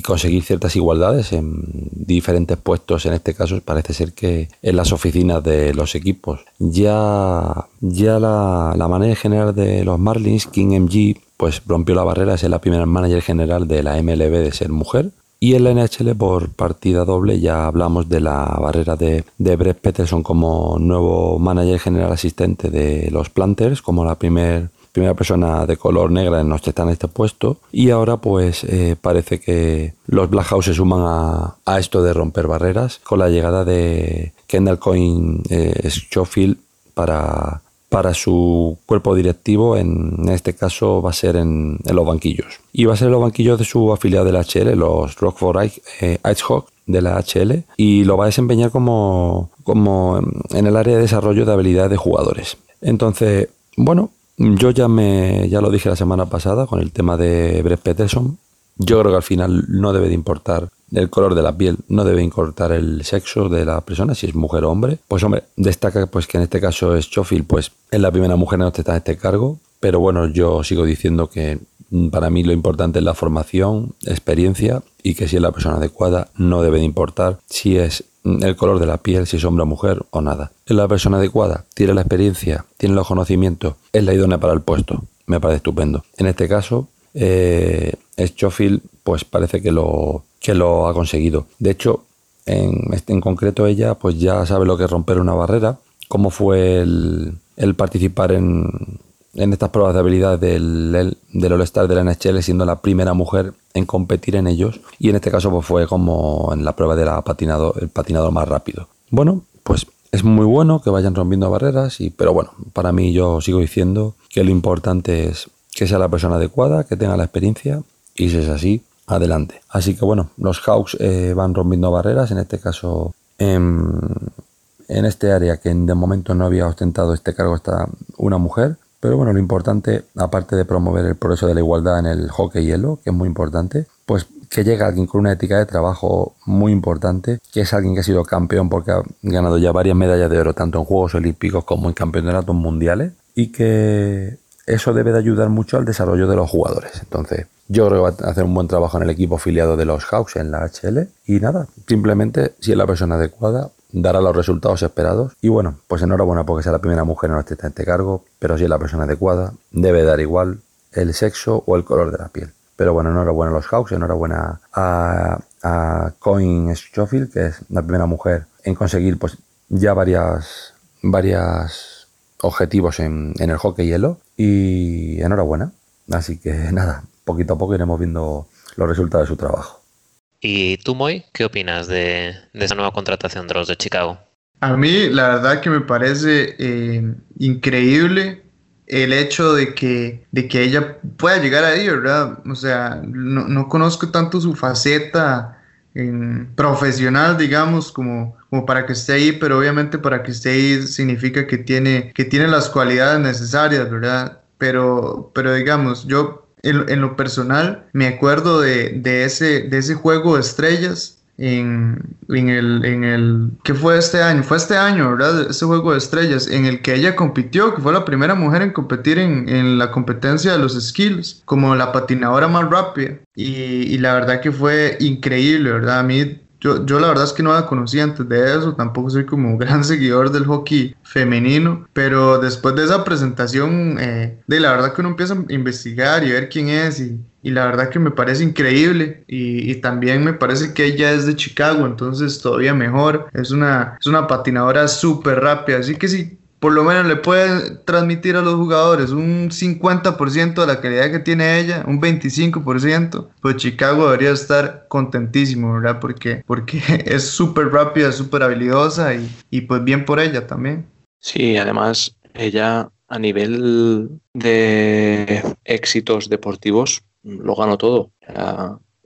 conseguir ciertas igualdades en diferentes puestos. En este caso, parece ser que en las oficinas de los equipos. Ya, ya la, la manager general de los Marlins, King MG, pues rompió la barrera, es la primera manager general de la MLB de ser mujer. Y en la NHL por partida doble ya hablamos de la barrera de, de Brett Peterson como nuevo manager general asistente de los Planters, como la primer, primera persona de color negra en los que está en este puesto. Y ahora pues eh, parece que los Black House se suman a, esto de romper barreras con la llegada de Kendall Coyne eh, Schofield para para su cuerpo directivo, en este caso va a ser en, los banquillos. Y va a ser en los banquillos de su afiliado de la HL, los Rockford eh, Icehawk de la HL, y lo va a desempeñar como, como en el área de desarrollo de habilidades de jugadores. Entonces, bueno, yo ya, me, ya lo dije la semana pasada con el tema de Brett Peterson. Yo creo que al final no debe de importar el color de la piel, no debe importar el sexo de la persona, si es mujer o hombre. Pues hombre, destaca pues que en este caso es Chofield, pues es la primera mujer en en este cargo, pero bueno, yo sigo diciendo que para mí lo importante es la formación, experiencia y que si es la persona adecuada no debe de importar si es el color de la piel, si es hombre o mujer o nada. Es la persona adecuada, tiene la experiencia, tiene los conocimientos, es la idónea para el puesto. Me parece estupendo. En este caso, eh, Schofield, pues parece que lo, que lo ha conseguido. De hecho, en, este, en concreto ella, pues ya sabe lo que es romper una barrera, cómo fue el, participar en, en, estas pruebas de habilidad del, del All-Star de la NHL, siendo la primera mujer en competir en ellos. Y en este caso, pues fue como en la prueba de la patinado, el patinador más rápido. Bueno, pues es muy bueno que vayan rompiendo barreras, y, pero bueno, para mí yo sigo diciendo que lo importante es que sea la persona adecuada, que tenga la experiencia y si es así, adelante. Así que bueno, los Hawks eh, van rompiendo barreras, en este caso en, este área que de momento no había ostentado este cargo está una mujer. Pero bueno, lo importante, aparte de promover el progreso de la igualdad en el hockey hielo, que es muy importante, pues que llega alguien con una ética de trabajo muy importante, que es alguien que ha sido campeón porque ha ganado ya varias medallas de oro, tanto en Juegos Olímpicos como en campeonatos mundiales, y que eso debe de ayudar mucho al desarrollo de los jugadores. Entonces, yo creo que va a hacer un buen trabajo en el equipo afiliado de los Hawks en la HL. Y nada, simplemente, si es la persona adecuada, dará los resultados esperados. Y bueno, pues enhorabuena porque sea la primera mujer en este, este cargo, pero si es la persona adecuada, debe dar igual el sexo o el color de la piel. Pero bueno, enhorabuena a los Hawks, enhorabuena a, a Coin Schofield, que es la primera mujer en conseguir pues ya varias, varias objetivos en, en el hockey hielo y enhorabuena. Así que nada, poquito a poco iremos viendo los resultados de su trabajo. ¿Y tú, Moy, qué opinas de, esa nueva contratación de los de Chicago? A mí, la verdad que me parece eh, increíble el hecho de que, de que ella pueda llegar ahí, ¿verdad? O sea, no, conozco tanto su faceta profesional, digamos, como, como para que esté ahí, pero obviamente para que esté ahí significa que tiene, que tiene las cualidades necesarias, ¿verdad? Pero, pero digamos, yo en, lo personal me acuerdo de, ese, de ese juego de estrellas en, en, el, en el, ¿qué fue este año? Fue este año, ¿verdad? Ese juego de estrellas en el que ella compitió, que fue la primera mujer en competir en, en la competencia de los skills, como la patinadora más rápida. Y, y la verdad que fue increíble, ¿verdad? A mí yo, yo, la verdad es que no la conocía antes de eso, tampoco soy como un gran seguidor del hockey femenino, pero después de esa presentación, eh, de la verdad que uno empieza a investigar y ver quién es y, y la verdad que me parece increíble y, también me parece que ella es de Chicago, entonces todavía mejor, es una, es una patinadora súper rápida, así que sí por lo menos le puede transmitir a los jugadores un 50% de la calidad que tiene ella, un 25%, pues Chicago debería estar contentísimo, ¿verdad? Porque, porque es súper rápida, súper habilidosa y, y pues bien por ella también. Sí, además ella a nivel de éxitos deportivos lo ganó todo.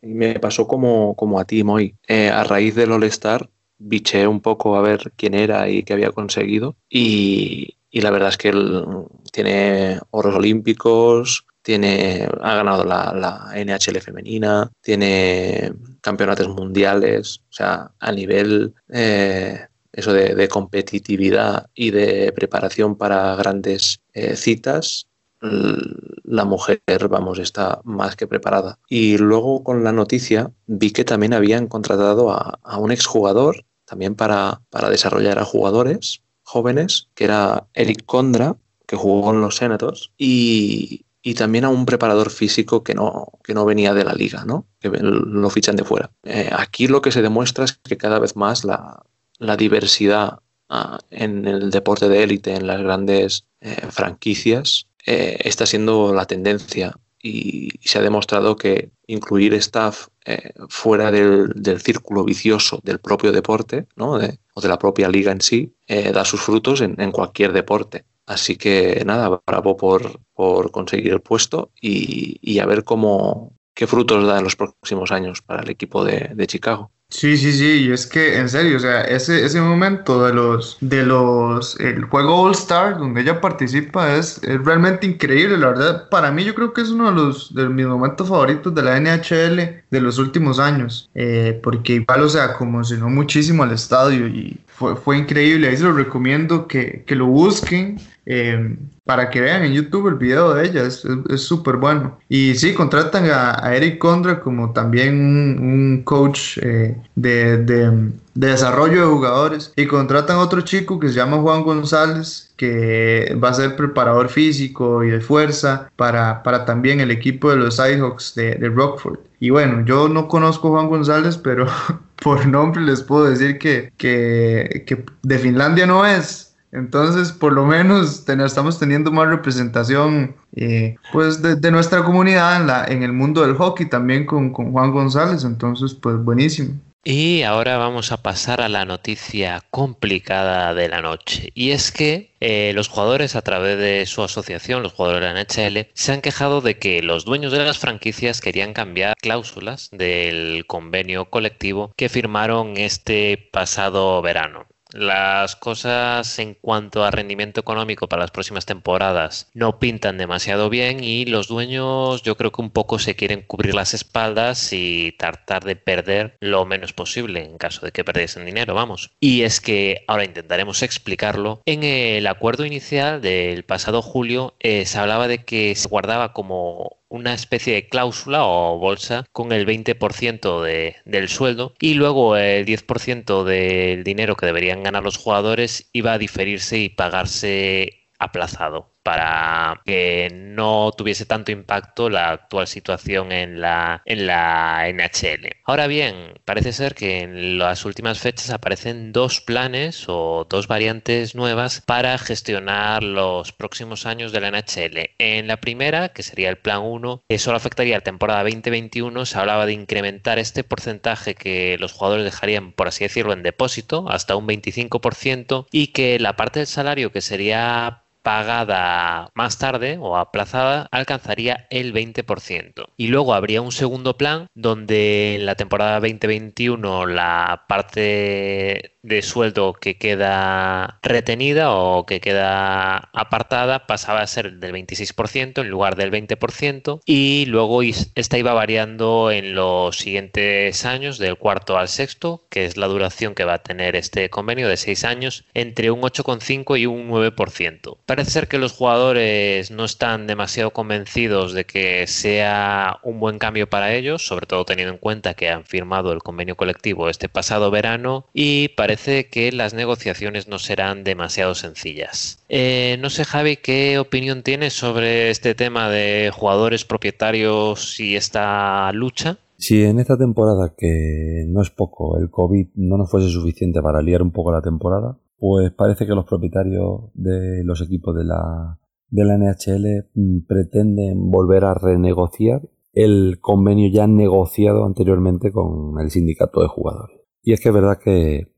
y me pasó como, como a ti, Moy. Eh, a raíz del All-Star biché un poco a ver quién era y qué había conseguido. Y, y la verdad es que él tiene oros olímpicos, tiene, ha ganado la, la, NHL femenina, tiene campeonatos mundiales, o sea, a nivel eh, eso de, de, competitividad y de preparación para grandes eh, citas, la mujer, vamos, está más que preparada. Y luego con la noticia vi que también habían contratado a, un exjugador también para, para desarrollar a jugadores jóvenes, que era Eric Condra, que jugó con los Senators, y, y, también a un preparador físico que no, que no venía de la liga, ¿no? que lo fichan de fuera. Eh, aquí lo que se demuestra es que cada vez más la, la diversidad uh, en el deporte de élite, en las grandes eh, franquicias, eh, está siendo la tendencia y, se ha demostrado que incluir staff eh, fuera del, círculo vicioso del propio deporte ¿no? de, o de la propia liga en sí eh, da sus frutos en, cualquier deporte. Así que nada, bravo por, por conseguir el puesto y, a ver cómo qué frutos da en los próximos años para el equipo de Chicago. Sí, sí, sí, y es que en serio, o sea, ese, ese momento de los, de los, el juego All Star donde ella participa es, es, realmente increíble, la verdad, para mí yo creo que es uno de los, de mis momentos favoritos de la NHL de los últimos años, eh, porque igual, o sea, conmocionó muchísimo al estadio y fue, fue increíble, ahí se lo recomiendo que, que lo busquen, eh, para que vean en YouTube el video de ella, es súper bueno. Y sí, contratan a, Eric Condra como también un, coach eh, de, de, de, desarrollo de jugadores. Y contratan a otro chico que se llama Juan González, que va a ser preparador físico y de fuerza para, para también el equipo de los Cyhawks de, de Rockford. Y bueno, yo no conozco Juan González, pero por nombre les puedo decir que, que de Finlandia no es. Entonces, por lo menos estamos teniendo más representación eh, pues de, nuestra comunidad en, el mundo del hockey también con, con, Juan González. Entonces, pues buenísimo. Y ahora vamos a pasar a la noticia complicada de la noche. Y es que eh, los jugadores a través de su asociación, los jugadores de la NHL, se han quejado de que los dueños de las franquicias querían cambiar cláusulas del convenio colectivo que firmaron este pasado verano. Las cosas en cuanto a rendimiento económico para las próximas temporadas no pintan demasiado bien y los dueños yo creo que un poco se quieren cubrir las espaldas y tratar de perder lo menos posible en caso de que perdiesen dinero, vamos. Y es que ahora intentaremos explicarlo. En el acuerdo inicial del pasado julio eh, se hablaba de que se guardaba como una especie de cláusula o bolsa con el 20% de, del sueldo y luego el 10% del dinero que deberían ganar los jugadores iba a diferirse y pagarse aplazado para que no tuviese tanto impacto la actual situación en la, en la NHL. Ahora bien, parece ser que en las últimas fechas aparecen dos planes o dos variantes nuevas para gestionar los próximos años de la NHL. En la primera, que sería el plan 1, que solo afectaría a la temporada 2021, se hablaba de incrementar este porcentaje que los jugadores dejarían, por así decirlo, en depósito hasta un 25% y que la parte del salario que sería pagada más tarde o aplazada alcanzaría el 20%. Y luego habría un segundo plan donde en la temporada 2021 la parte de sueldo que queda retenida o que queda apartada pasaba a ser del 26% en lugar del 20% y luego esta iba variando en los siguientes años del cuarto al sexto, que es la duración que va a tener este convenio de 6 años, entre un 8,5 y un 9%. Parece ser que los jugadores no están demasiado convencidos de que sea un buen cambio para ellos, sobre todo teniendo en cuenta que han firmado el convenio colectivo este pasado verano y parece que las negociaciones no serán demasiado sencillas. Eh, no sé, Javi, ¿qué opinión tienes sobre este tema de jugadores propietarios y esta lucha? Si en esta temporada, que no es poco, el COVID no nos fuese suficiente para liar un poco la temporada, pues parece que los propietarios de los equipos de la, de la NHL mm, pretenden volver a renegociar el convenio ya negociado anteriormente con el sindicato de jugadores. Y es que es verdad que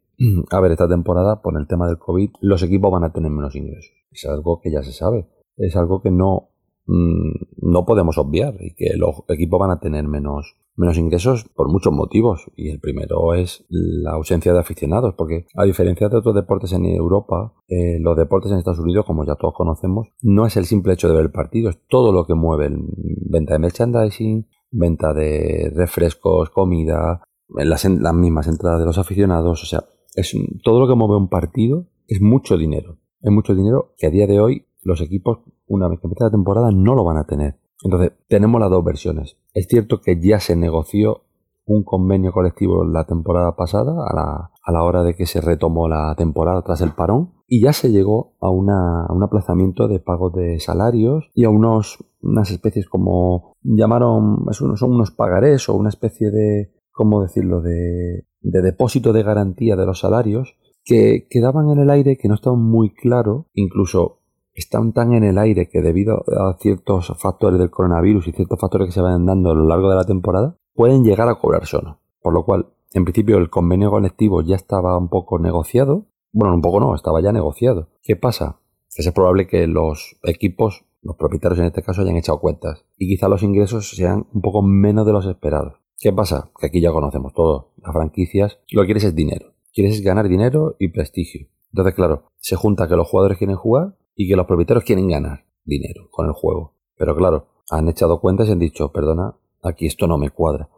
a ver, esta temporada, por el tema del COVID, los equipos van a tener menos ingresos. Es algo que ya se sabe. Es algo que no, mm, no podemos obviar y que los equipos van a tener menos, menos ingresos por muchos motivos. Y el primero es la ausencia de aficionados, porque a diferencia de otros deportes en Europa, eh, los deportes en Estados Unidos, como ya todos conocemos, no es el simple hecho de ver el partido, es todo lo que mueve. Venta de merchandising, venta de refrescos, comida, las, las mismas entradas de los aficionados, o sea, es todo lo que mueve un partido es mucho dinero. Es mucho dinero que a día de hoy los equipos, una vez que empiece la temporada, no lo van a tener. Entonces, tenemos las dos versiones. Es cierto que ya se negoció un convenio colectivo la temporada pasada, a la, a la hora de que se retomó la temporada tras el parón, y ya se llegó a, una, un aplazamiento de pagos de salarios y a unos, unas especies como llamaron, son unos pagarés o una especie de, ¿cómo decirlo?, de, de depósito de garantía de los salarios que quedaban en el aire, que no estaban muy claro, incluso están tan en el aire que debido a ciertos factores del coronavirus y ciertos factores que se vayan dando a lo largo de la temporada, pueden llegar a cobrar solo. Por lo cual, en principio, el convenio colectivo ya estaba un poco negociado. Bueno, un poco no, estaba ya negociado. ¿Qué pasa? Es probable que los equipos, los propietarios en este caso, hayan echado cuentas y quizá los ingresos sean un poco menos de los esperados. ¿Qué pasa? Que aquí ya conocemos todo. Las franquicias, lo que quieres es dinero. Quieres ganar dinero y prestigio. Entonces, claro, se junta que los jugadores quieren jugar y que los propietarios quieren ganar dinero con el juego. Pero claro, han echado cuentas y han dicho, perdona, aquí esto no me cuadra.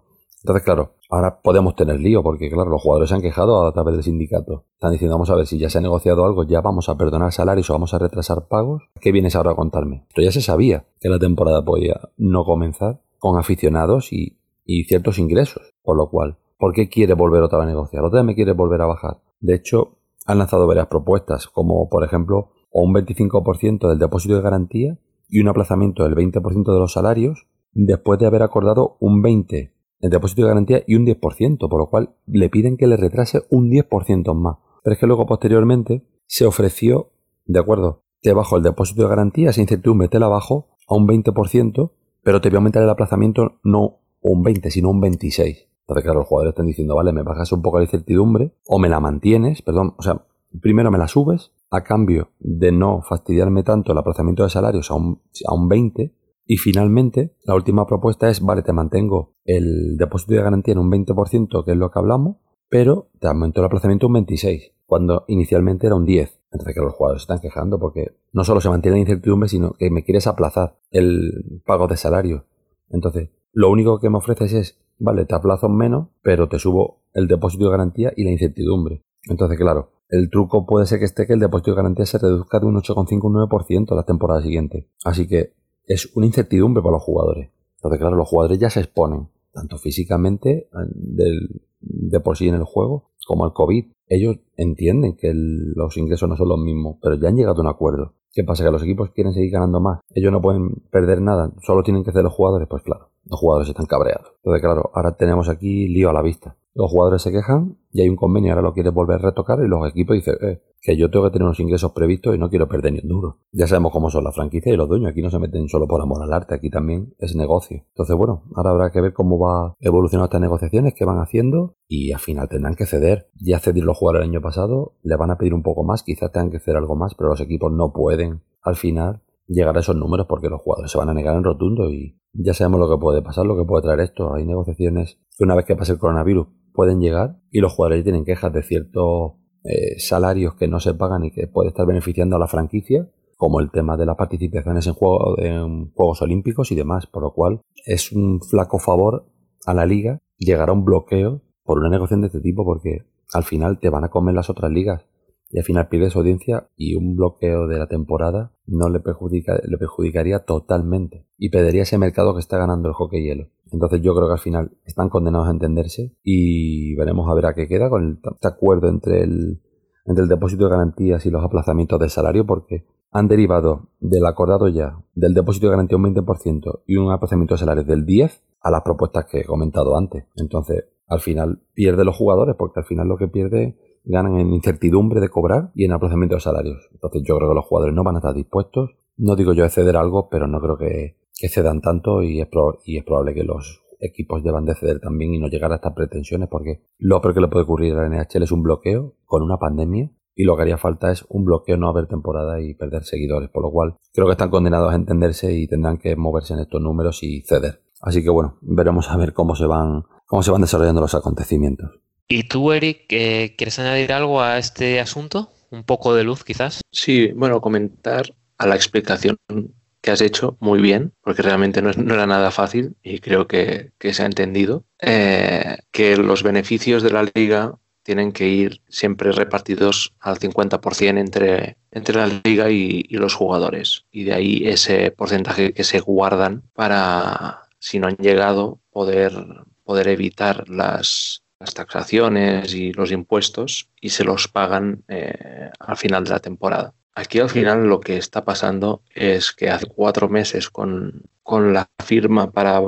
Entonces, claro, ahora podemos tener lío porque, claro, los jugadores se han quejado a través del sindicato. Están diciendo, vamos a ver si ya se ha negociado algo, ya vamos a perdonar salarios o vamos a retrasar pagos. ¿Qué vienes ahora a contarme? Esto ya se sabía que la temporada podía no comenzar con aficionados y y ciertos ingresos. Por lo cual, ¿por qué quiere volver otra vez a negociar? Otra vez me quiere volver a bajar. De hecho, han lanzado varias propuestas, como por ejemplo, o un 25% del depósito de garantía y un aplazamiento del 20% de los salarios, después de haber acordado un 20% el depósito de garantía y un 10%, por lo cual le piden que le retrase un 10% más. Pero es que luego posteriormente se ofreció, de acuerdo, te bajo el depósito de garantía, esa incertidumbre te la bajo a un 20%, pero te voy a aumentar el aplazamiento no un 20, sino un 26. Entonces, claro, los jugadores están diciendo, vale, me bajas un poco la incertidumbre o me la mantienes, perdón, o sea, primero me la subes a cambio de no fastidiarme tanto el aplazamiento de salarios a un, a un 20 y finalmente la última propuesta es, vale, te mantengo el depósito de garantía en un 20%, que es lo que hablamos, pero te aumento el aplazamiento un 26, cuando inicialmente era un 10. Entonces, que los jugadores se están quejando porque no solo se mantiene la incertidumbre, sino que me quieres aplazar el pago de salario. Entonces, lo único que me ofreces es, vale, te aplazo menos, pero te subo el depósito de garantía y la incertidumbre. Entonces, claro, el truco puede ser que esté que el depósito de garantía se reduzca de un 8,5 un 9% la temporada siguiente. Así que es una incertidumbre para los jugadores. Entonces, claro, los jugadores ya se exponen, tanto físicamente del, de por sí en el juego, como el COVID. Ellos entienden que los ingresos no son los mismos, pero ya han llegado a un acuerdo. ¿Qué pasa? ¿Que los equipos quieren seguir ganando más? Ellos no pueden perder nada, solo tienen que hacer los jugadores. Pues claro, los jugadores están cabreados. Entonces, claro, ahora tenemos aquí lío a la vista. Los jugadores se quejan y hay un convenio, ahora lo quieres volver a retocar y los equipos dicen eh, que yo tengo que tener unos ingresos previstos y no quiero perder ni un duro. Ya sabemos cómo son las franquicias y los dueños, aquí no se meten solo por amor al arte, aquí también es negocio. Entonces, bueno, ahora habrá que ver cómo va evolucionando estas negociaciones, que van haciendo y al final tendrán que ceder. Ya cedieron los jugadores el año pasado, le van a pedir un poco más, quizás tengan que ceder algo más, pero los equipos no pueden al final llegar a esos números porque los jugadores se van a negar en rotundo y ya sabemos lo que puede pasar, lo que puede traer esto. Hay negociaciones que una vez que pase el coronavirus pueden llegar y los jugadores tienen quejas de ciertos eh, salarios que no se pagan y que puede estar beneficiando a la franquicia, como el tema de las participaciones en, en Juegos Olímpicos y demás, por lo cual es un flaco favor a la liga llegar a un bloqueo por una negociación de este tipo porque al final te van a comer las otras ligas y al final pierdes audiencia y un bloqueo de la temporada no le, perjudica, le perjudicaría totalmente y perdería ese mercado que está ganando el hockey hielo. Entonces yo creo que al final están condenados a entenderse y veremos a ver a qué queda con el, este acuerdo entre el, entre el depósito de garantías y los aplazamientos del salario porque han derivado del acordado ya del depósito de garantía un 20% y un aplazamiento de salarios del 10% a las propuestas que he comentado antes. Entonces, al final pierde los jugadores porque al final lo que pierde ganan en incertidumbre de cobrar y en aplazamiento de salarios. Entonces yo creo que los jugadores no van a estar dispuestos. No digo yo a ceder algo, pero no creo que, cedan tanto y es, y es probable que los equipos deban de ceder también y no llegar a estas pretensiones porque lo peor que le puede ocurrir a la NHL es un bloqueo con una pandemia y lo que haría falta es un bloqueo, no haber temporada y perder seguidores, por lo cual creo que están condenados a entenderse y tendrán que moverse en estos números y ceder. Así que bueno, veremos a ver cómo se van, cómo se van desarrollando los acontecimientos. ¿Y tú, Eric, eh, quieres añadir algo a este asunto? ¿Un poco de luz, quizás? Sí, bueno, comentar a la explicación que has hecho muy bien, porque realmente no, era nada fácil y creo que, se ha entendido, eh, que los beneficios de la liga tienen que ir siempre repartidos al 50% entre, entre la liga y, y, los jugadores. Y de ahí ese porcentaje que se guardan para, si no han llegado, poder, poder evitar las, las taxaciones y los impuestos y se los pagan eh, al final de la temporada. Aquí al final lo que está pasando es que hace cuatro meses con, la firma para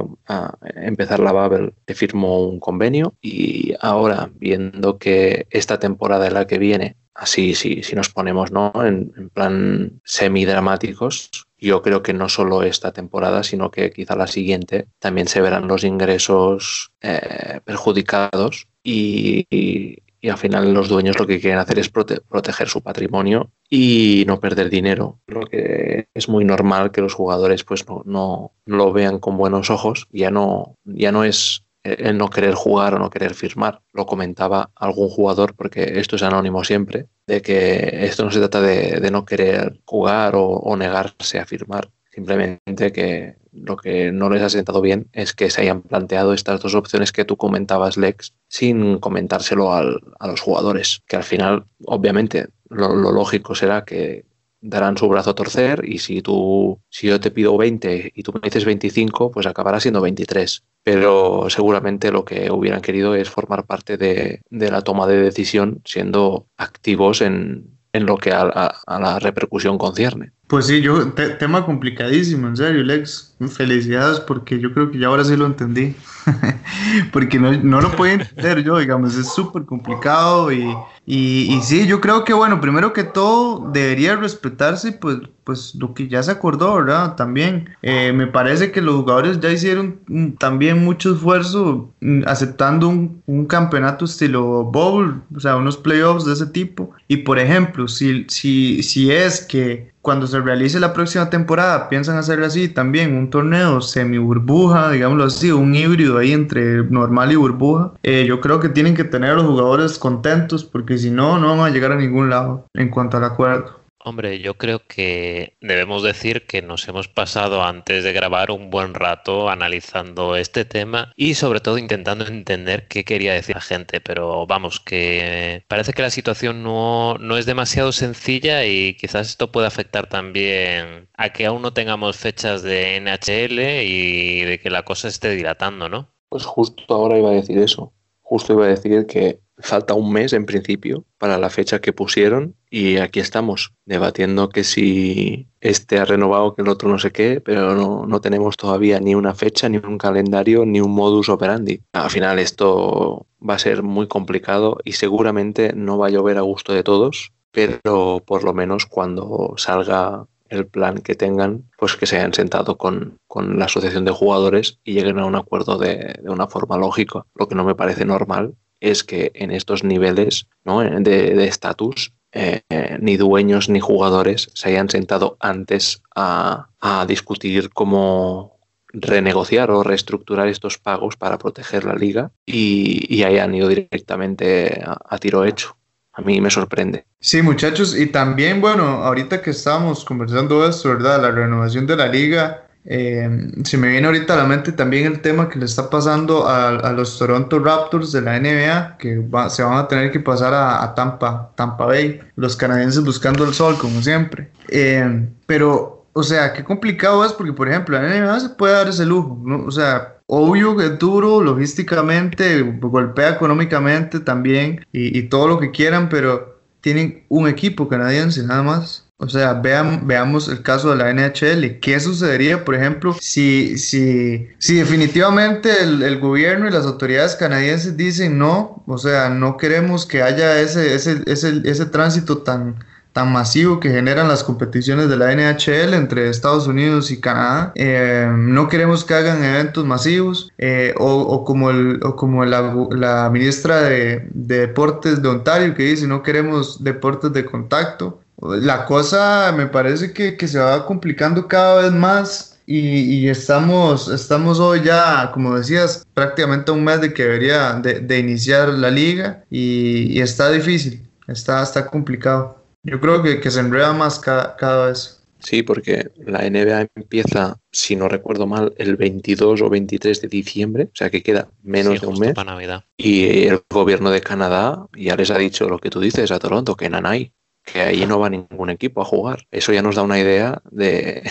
empezar la Babel se firmó un convenio y ahora viendo que esta temporada es la que viene, así si, si nos ponemos ¿no? en, en plan semi-dramáticos, yo creo que no solo esta temporada, sino que quizá la siguiente también se verán los ingresos eh, perjudicados y, al final los dueños lo que quieren hacer es proteger su patrimonio y no perder dinero, lo que es muy normal que los jugadores pues no, no, lo vean con buenos ojos, ya no, ya no es el no querer jugar o no querer firmar. Lo comentaba algún jugador, porque esto es anónimo siempre, de que esto no se trata de, no querer jugar o, negarse a firmar. Simplemente que lo que no les ha sentado bien es que se hayan planteado estas dos opciones que tú comentabas, Lex, sin comentárselo a los jugadores. Que al final, obviamente, lo lógico será que darán su brazo a torcer y si tú si yo te pido 20 y tú me dices 25, pues acabará siendo 23. Pero seguramente lo que hubieran querido es formar parte de, de la toma de decisión siendo activos en, en lo que a, a, la repercusión concierne. Pues sí, yo, tema complicadísimo, en serio, Lex. Felicidades porque yo creo que ya ahora sí lo entendí. porque no, no, lo puedo entender yo, digamos, es súper complicado y, y, y, sí, yo creo que, bueno, primero que todo debería respetarse pues, pues lo que ya se acordó, ¿verdad? También eh, me parece que los jugadores ya hicieron también mucho esfuerzo mm, aceptando un, un, campeonato estilo bowl, o sea, unos playoffs de ese tipo. Y por ejemplo, si, si, si es que cuando se realice la próxima temporada piensan hacer así también un torneo semi burbuja, digámoslo así, un híbrido ahí entre normal y burbuja, eh, yo creo que tienen que tener a los jugadores contentos porque si no, no van a llegar a ningún lado en cuanto al acuerdo. Hombre, yo creo que debemos decir que nos hemos pasado antes de grabar un buen rato analizando este tema y sobre todo intentando entender qué quería decir la gente, pero vamos, que parece que la situación no, no es demasiado sencilla y quizás esto puede afectar también a que aún no tengamos fechas de NHL y de que la cosa esté dilatando, ¿no? Pues justo ahora iba a decir eso. Justo iba a decir que falta un mes en principio para la fecha que pusieron y aquí estamos, debatiendo que si este ha renovado, que el otro no sé qué, pero no, no, tenemos todavía ni una fecha, ni un calendario, ni un modus operandi. Al final esto va a ser muy complicado y seguramente no va a llover a gusto de todos, pero por lo menos cuando salga el plan que tengan, pues que se hayan sentado con, con la asociación de jugadores y lleguen a un acuerdo de, de una forma lógica. Lo que no me parece normal es que en estos niveles ¿no? de estatus eh, ni dueños ni jugadores se hayan sentado antes a, a, discutir cómo renegociar o reestructurar estos pagos para proteger la liga y, y hayan ido directamente a, a, tiro hecho. A mí me sorprende. Sí, muchachos, y también, bueno, ahorita que estamos conversando esto, ¿verdad? La renovación de la liga, eh, se me viene ahorita a la mente también el tema que le está pasando a, a los Toronto Raptors de la NBA, que va, se van a tener que pasar a, a, Tampa, Tampa Bay, los canadienses buscando el sol, como siempre. Eh, pero, o sea, qué complicado es porque, por ejemplo, la NBA se puede dar ese lujo, ¿no? O sea, obvio que es duro logísticamente, golpea económicamente también y, y todo lo que quieran, pero tienen un equipo canadiense nada más. O sea, veamos el caso de la NHL. ¿Qué sucedería, por ejemplo, si, si, si definitivamente el, el, gobierno y las autoridades canadienses dicen no? O sea, no queremos que haya ese, ese, ese, ese tránsito tan, tan masivo que generan las competiciones de la NHL entre Estados Unidos y Canadá. Eh, no queremos que hagan eventos masivos eh, o, o, como, el, o como la, la ministra de, de, Deportes de Ontario que dice no queremos deportes de contacto la cosa me parece que, que, se va complicando cada vez más y, y, estamos, estamos hoy ya, como decías, prácticamente a un mes de que debería de, de iniciar la liga y, y, está difícil, está, está complicado. Yo creo que, que se enreda más cada, cada vez. Sí, porque la NBA empieza, si no recuerdo mal, el 22 o 23 de diciembre, o sea que queda menos sí, de un mes. Para Navidad. Y el gobierno de Canadá ya les ha dicho lo que tú dices a Toronto, que Nanay, que ahí no va ningún equipo a jugar. Eso ya nos da una idea de,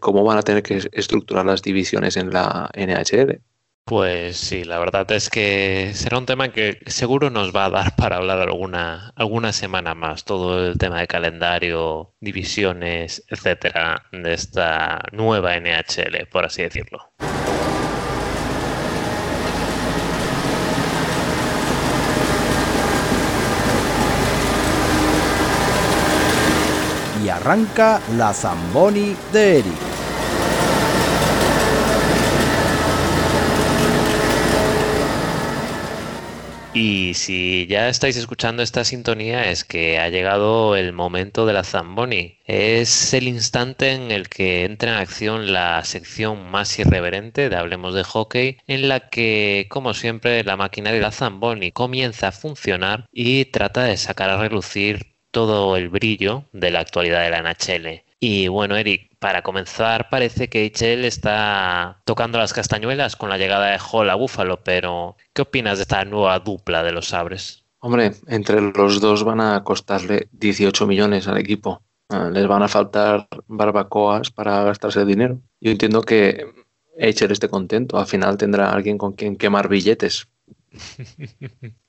cómo van a tener que estructurar las divisiones en la NHL. Pues sí, la verdad es que será un tema que seguro nos va a dar para hablar alguna, alguna semana más, todo el tema de calendario, divisiones, etcétera, de esta nueva NHL, por así decirlo. y arranca la Zamboni de Eric. Y si ya estáis escuchando esta sintonía es que ha llegado el momento de la Zamboni. Es el instante en el que entra en acción la sección más irreverente de Hablemos de Hockey, en la que, como siempre, la maquinaria de la Zamboni comienza a funcionar y trata de sacar a relucir todo el brillo de la actualidad de la NHL. Y bueno, Eric, para comenzar, parece que HL está tocando las castañuelas con la llegada de Hall a Buffalo, pero ¿qué opinas de esta nueva dupla de los Sabres? Hombre, entre los dos van a costarle 18 millones al equipo. Les van a faltar barbacoas para gastarse el dinero. Yo entiendo que HL esté contento. Al final tendrá alguien con quien quemar billetes.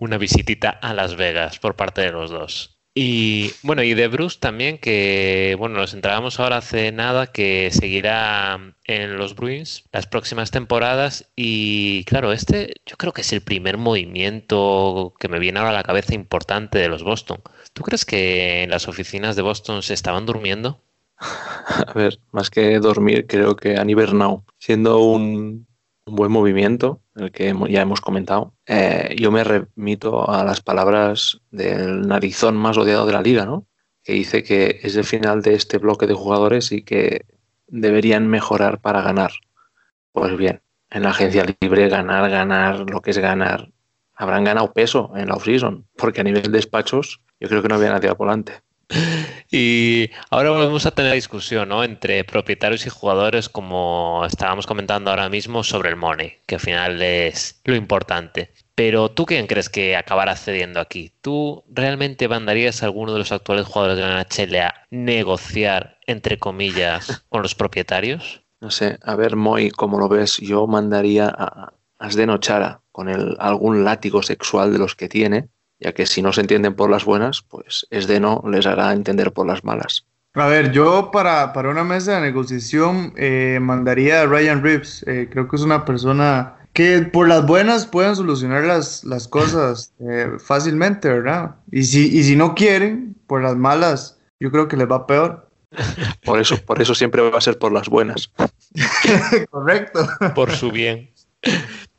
una visitita a Las Vegas por parte de los dos. Y bueno, y de Bruce también, que bueno, nos enterábamos ahora hace nada que seguirá en los Bruins las próximas temporadas. Y claro, este yo creo que es el primer movimiento que me viene ahora a la cabeza importante de los Boston. ¿Tú crees que en las oficinas de Boston se estaban durmiendo? A ver, más que dormir, creo que han hibernado, siendo un, un buen movimiento, el que ya hemos comentado, eh, yo me remito a las palabras del narizón más odiado de la liga, ¿no? que dice que es el final de este bloque de jugadores y que deberían mejorar para ganar. Pues bien, en la agencia libre ganar, ganar, lo que es ganar, habrán ganado peso en la off-season, porque a nivel de despachos yo creo que no había nadie al volante. Y ahora volvemos a tener discusión ¿no? entre propietarios y jugadores, como estábamos comentando ahora mismo, sobre el money, que al final es lo importante. Pero tú quién crees que acabará cediendo aquí? ¿Tú realmente mandarías a alguno de los actuales jugadores de la NHL a negociar, entre comillas, con los propietarios? No sé, a ver, Moy, como lo ves, yo mandaría a Asdeno Chara con el, algún látigo sexual de los que tiene ya que si no se entienden por las buenas, pues es de no les hará entender por las malas. A ver, yo para, para una mesa de negociación eh, mandaría a Ryan Reeves. Eh, creo que es una persona que por las buenas pueden solucionar las, las cosas eh, fácilmente, ¿verdad? Y si, y si no quieren, por las malas, yo creo que les va peor. Por eso, por eso siempre va a ser por las buenas. Correcto. Por su bien.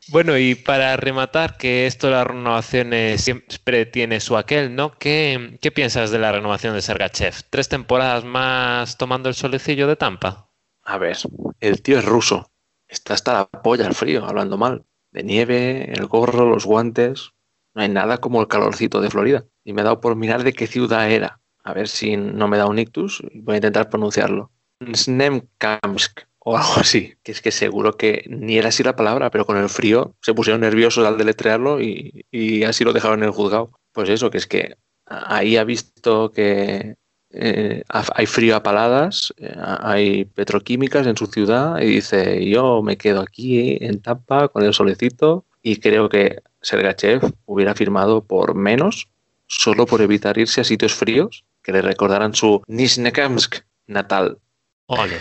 Bueno, y para rematar, que esto de las renovaciones siempre tiene su aquel, ¿no? ¿Qué, qué piensas de la renovación de Sergachev? ¿Tres temporadas más tomando el solecillo de Tampa? A ver, el tío es ruso. Está hasta la polla al frío, hablando mal. De nieve, el gorro, los guantes. No hay nada como el calorcito de Florida. Y me he dado por mirar de qué ciudad era. A ver si no me da un ictus. Voy a intentar pronunciarlo. Snemkamsk o algo así. Que es que seguro que ni era así la palabra, pero con el frío se pusieron nerviosos al deletrearlo y, así lo dejaron en el juzgado. Pues eso, que es que ahí ha visto que eh, hay frío a paladas, eh, hay petroquímicas en su ciudad y dice, yo me quedo aquí en Tampa con el solecito y creo que Sergachev hubiera firmado por menos solo por evitar irse a sitios fríos que le recordaran su Nizhnekamsk natal. Ole.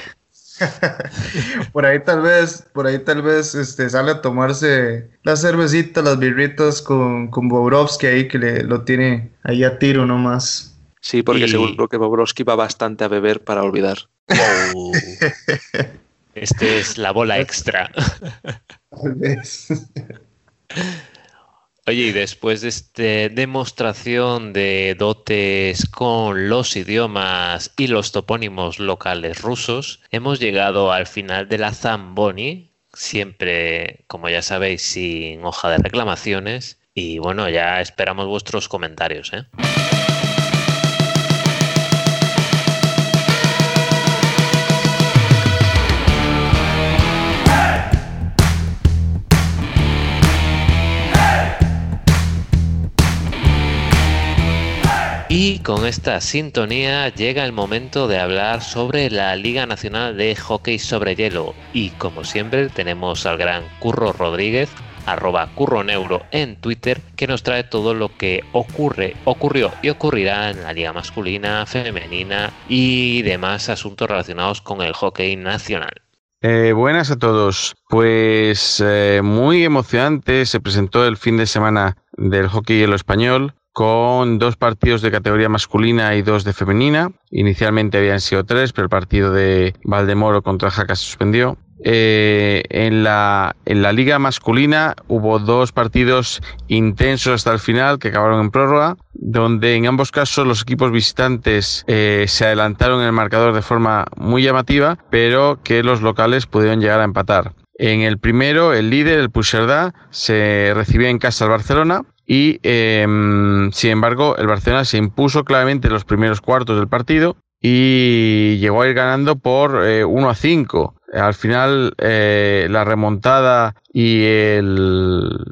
por ahí tal vez, por ahí tal vez este, sale a tomarse la cervecita, las birritas con, con Bobrovsky ahí que le, lo tiene ahí a tiro nomás. Sí, porque Y- seguro que Bobrovsky va bastante a beber para olvidar. Oh. Este es la bola extra. Tal vez. Oye, y después de esta demostración de dotes con los idiomas y los topónimos locales rusos, hemos llegado al final de la Zamboni, siempre, como ya sabéis, sin hoja de reclamaciones. Y bueno, ya esperamos vuestros comentarios, ¿eh? Y con esta sintonía llega el momento de hablar sobre la Liga Nacional de Hockey sobre Hielo. Y como siempre tenemos al gran Curro Rodríguez, arroba curroneuro en Twitter, que nos trae todo lo que ocurre, ocurrió y ocurrirá en la Liga masculina, femenina y demás asuntos relacionados con el hockey nacional. Eh, buenas a todos. Pues eh, muy emocionante se presentó el fin de semana del hockey hielo español con dos partidos de categoría masculina y dos de femenina. Inicialmente habían sido tres, pero el partido de Valdemoro contra Jaca se suspendió. Eh, en, la, en la liga masculina hubo dos partidos intensos hasta el final que acabaron en prórroga, donde en ambos casos los equipos visitantes eh, se adelantaron en el marcador de forma muy llamativa, pero que los locales pudieron llegar a empatar. En el primero, el líder, el Puigcerdá, se recibía en casa al Barcelona y, eh, sin embargo, el Barcelona se impuso claramente en los primeros cuartos del partido y llegó a ir ganando por eh, 1 a 5. Al final, eh, la remontada y el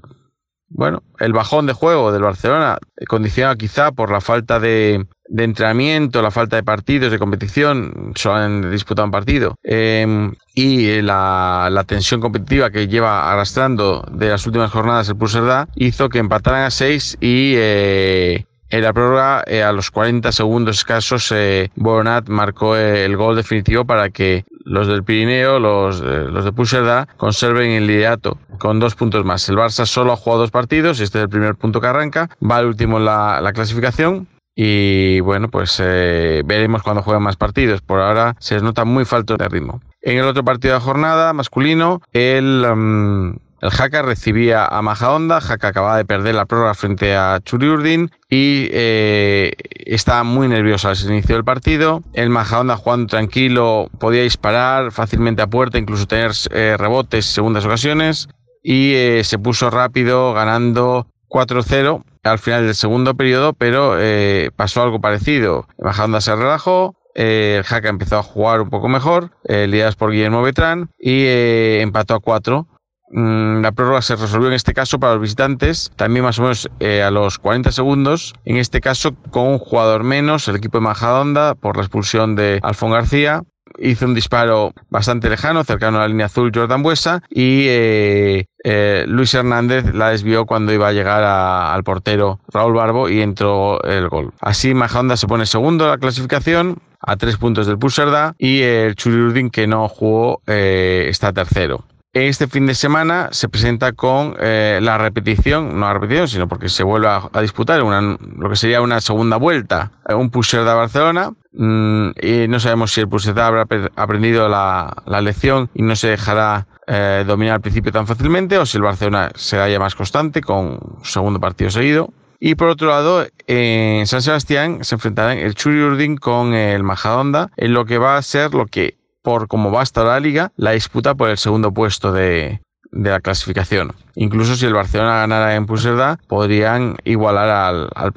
bueno, el bajón de juego del Barcelona, condicionado quizá por la falta de, de entrenamiento, la falta de partidos, de competición, solo han disputado un partido, eh, y la, la, tensión competitiva que lleva arrastrando de las últimas jornadas el Puigcerdá, hizo que empataran a 6 y eh, en la prórroga, eh, a los 40 segundos escasos, eh, Boronat marcó eh, el gol definitivo para que los del Pirineo, los, eh, los de Puigcerdá, conserven el liderato con dos puntos más. El Barça solo ha jugado dos partidos, este es el primer punto que arranca, va al último en la, la clasificación. Y bueno, pues eh, veremos cuando jueguen más partidos. Por ahora se les nota muy falto de ritmo. En el otro partido de jornada masculino, el, um, el Jaca recibía a Majahonda. Jaca acababa de perder la prórroga frente a Churiurdin y eh, estaba muy nervioso al inicio del partido. El Majahonda jugando tranquilo podía disparar fácilmente a puerta, incluso tener eh, rebotes segundas ocasiones. Y eh, se puso rápido ganando 4-0 al final del segundo periodo, pero eh, pasó algo parecido. Majahonda se relajó, eh, el Jaca empezó a jugar un poco mejor, eh, por Guillermo Betrán, y eh, empató a 4. Mm, la prórroga se resolvió en este caso para los visitantes, también más o menos a los 40 segundos, en este caso con un jugador menos, el equipo de Majadahonda, por la expulsión de Alfón García. Hizo un disparo bastante lejano, cercano a la línea azul, Jordan Buesa, y eh, eh, Luis Hernández la desvió cuando iba a llegar al portero Raúl Barbo y entró el gol. Así Majanda se pone segundo en la clasificación a tres puntos del Puserda y el Churi que no jugó eh, está tercero. Este fin de semana se presenta con la repetición, no la repetición, sino porque se vuelve a, disputar lo que sería una segunda vuelta, un Puserda Barcelona. Mm, y no sabemos si el Puserda habrá aprendido la, lección y no se dejará eh, dominar al principio tan fácilmente o si el Barcelona será ya más constante con segundo partido seguido. Y por otro lado, en San Sebastián se enfrentarán el Churi Urdin con el Majadonda en lo que va a ser lo que, por como va a estar la liga, la disputa por el segundo puesto de, de la clasificación. Incluso si el Barcelona ganara en Puserda, podrían igualar al, al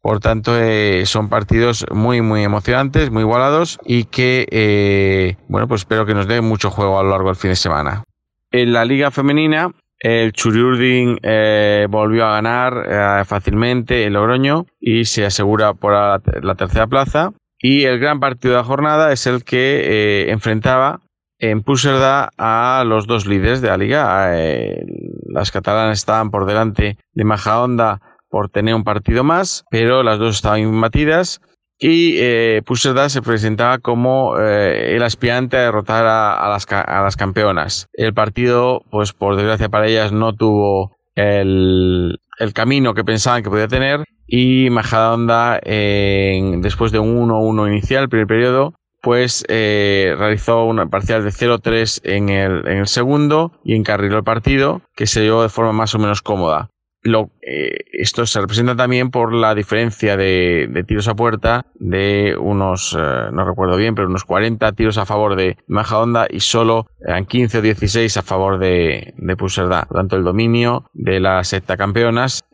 Por tanto, eh, son partidos muy, muy emocionantes, muy igualados y que, eh, bueno, pues espero que nos den mucho juego a lo largo del fin de semana. En la liga femenina, el Churiurdin eh, volvió a ganar fácilmente el Logroño y se asegura por la, la, tercera plaza. Y el gran partido de la jornada es el que enfrentaba en Puserda a los dos líderes de la liga. Eh, las catalanas estaban por delante de Majahonda por tener un partido más, pero las dos estaban imbatidas. Y eh, Puserda se presentaba como eh, el aspirante a derrotar a, las, a, las, campeonas. El partido, pues por desgracia para ellas, no tuvo el, el camino que pensaban que podía tener. Y Majadahonda, después de un 1-1 inicial, primer periodo, pues realizó una parcial de 0-3 en el, en el segundo y encarriló el partido, que se dio de forma más o menos cómoda. Lo, eh, esto se representa también por la diferencia de, tiros a puerta de unos, eh, no recuerdo bien, pero unos 40 tiros a favor de Majahonda y solo 15 o 16 a favor de, de Por tanto, el dominio de las campeonas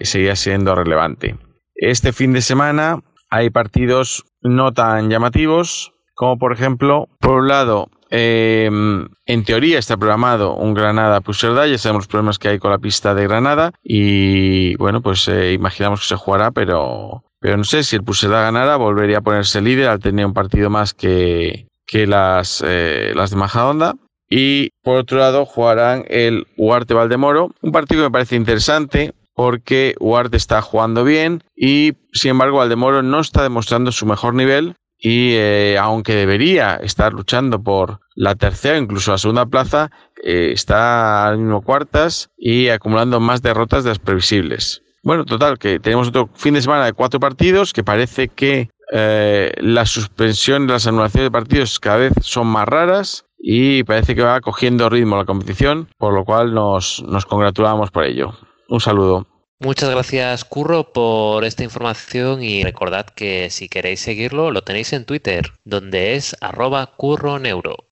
seguía siendo relevante. Este fin de semana hay partidos no tan llamativos, como por ejemplo, por un lado, em, en teoría está programado un Granada Puigcerdá, ya sabemos los problemas que hay con la pista de Granada y bueno, pues eh, imaginamos que se jugará, pero, pero no sé si el Puigcerdá ganara, volvería a ponerse líder al tener un partido más que, que las, eh, las de Majadonda. Y por otro lado jugarán el Huarte Valdemoro, un partido que me parece interesante porque Ward está jugando bien y sin embargo Aldemoro no está demostrando su mejor nivel y eh, aunque debería estar luchando por la tercera, incluso la segunda plaza, eh, está al mismo cuartas y acumulando más derrotas de las previsibles. Bueno, total, que tenemos otro fin de semana de cuatro partidos que parece que eh, la suspensión las anulaciones de partidos cada vez son más raras y parece que va cogiendo ritmo la competición, por lo cual nos congratulamos por ello. Un saludo. Muchas gracias Curro por esta información y recordad que si queréis seguirlo lo tenéis en Twitter, donde es arroba curroneuro.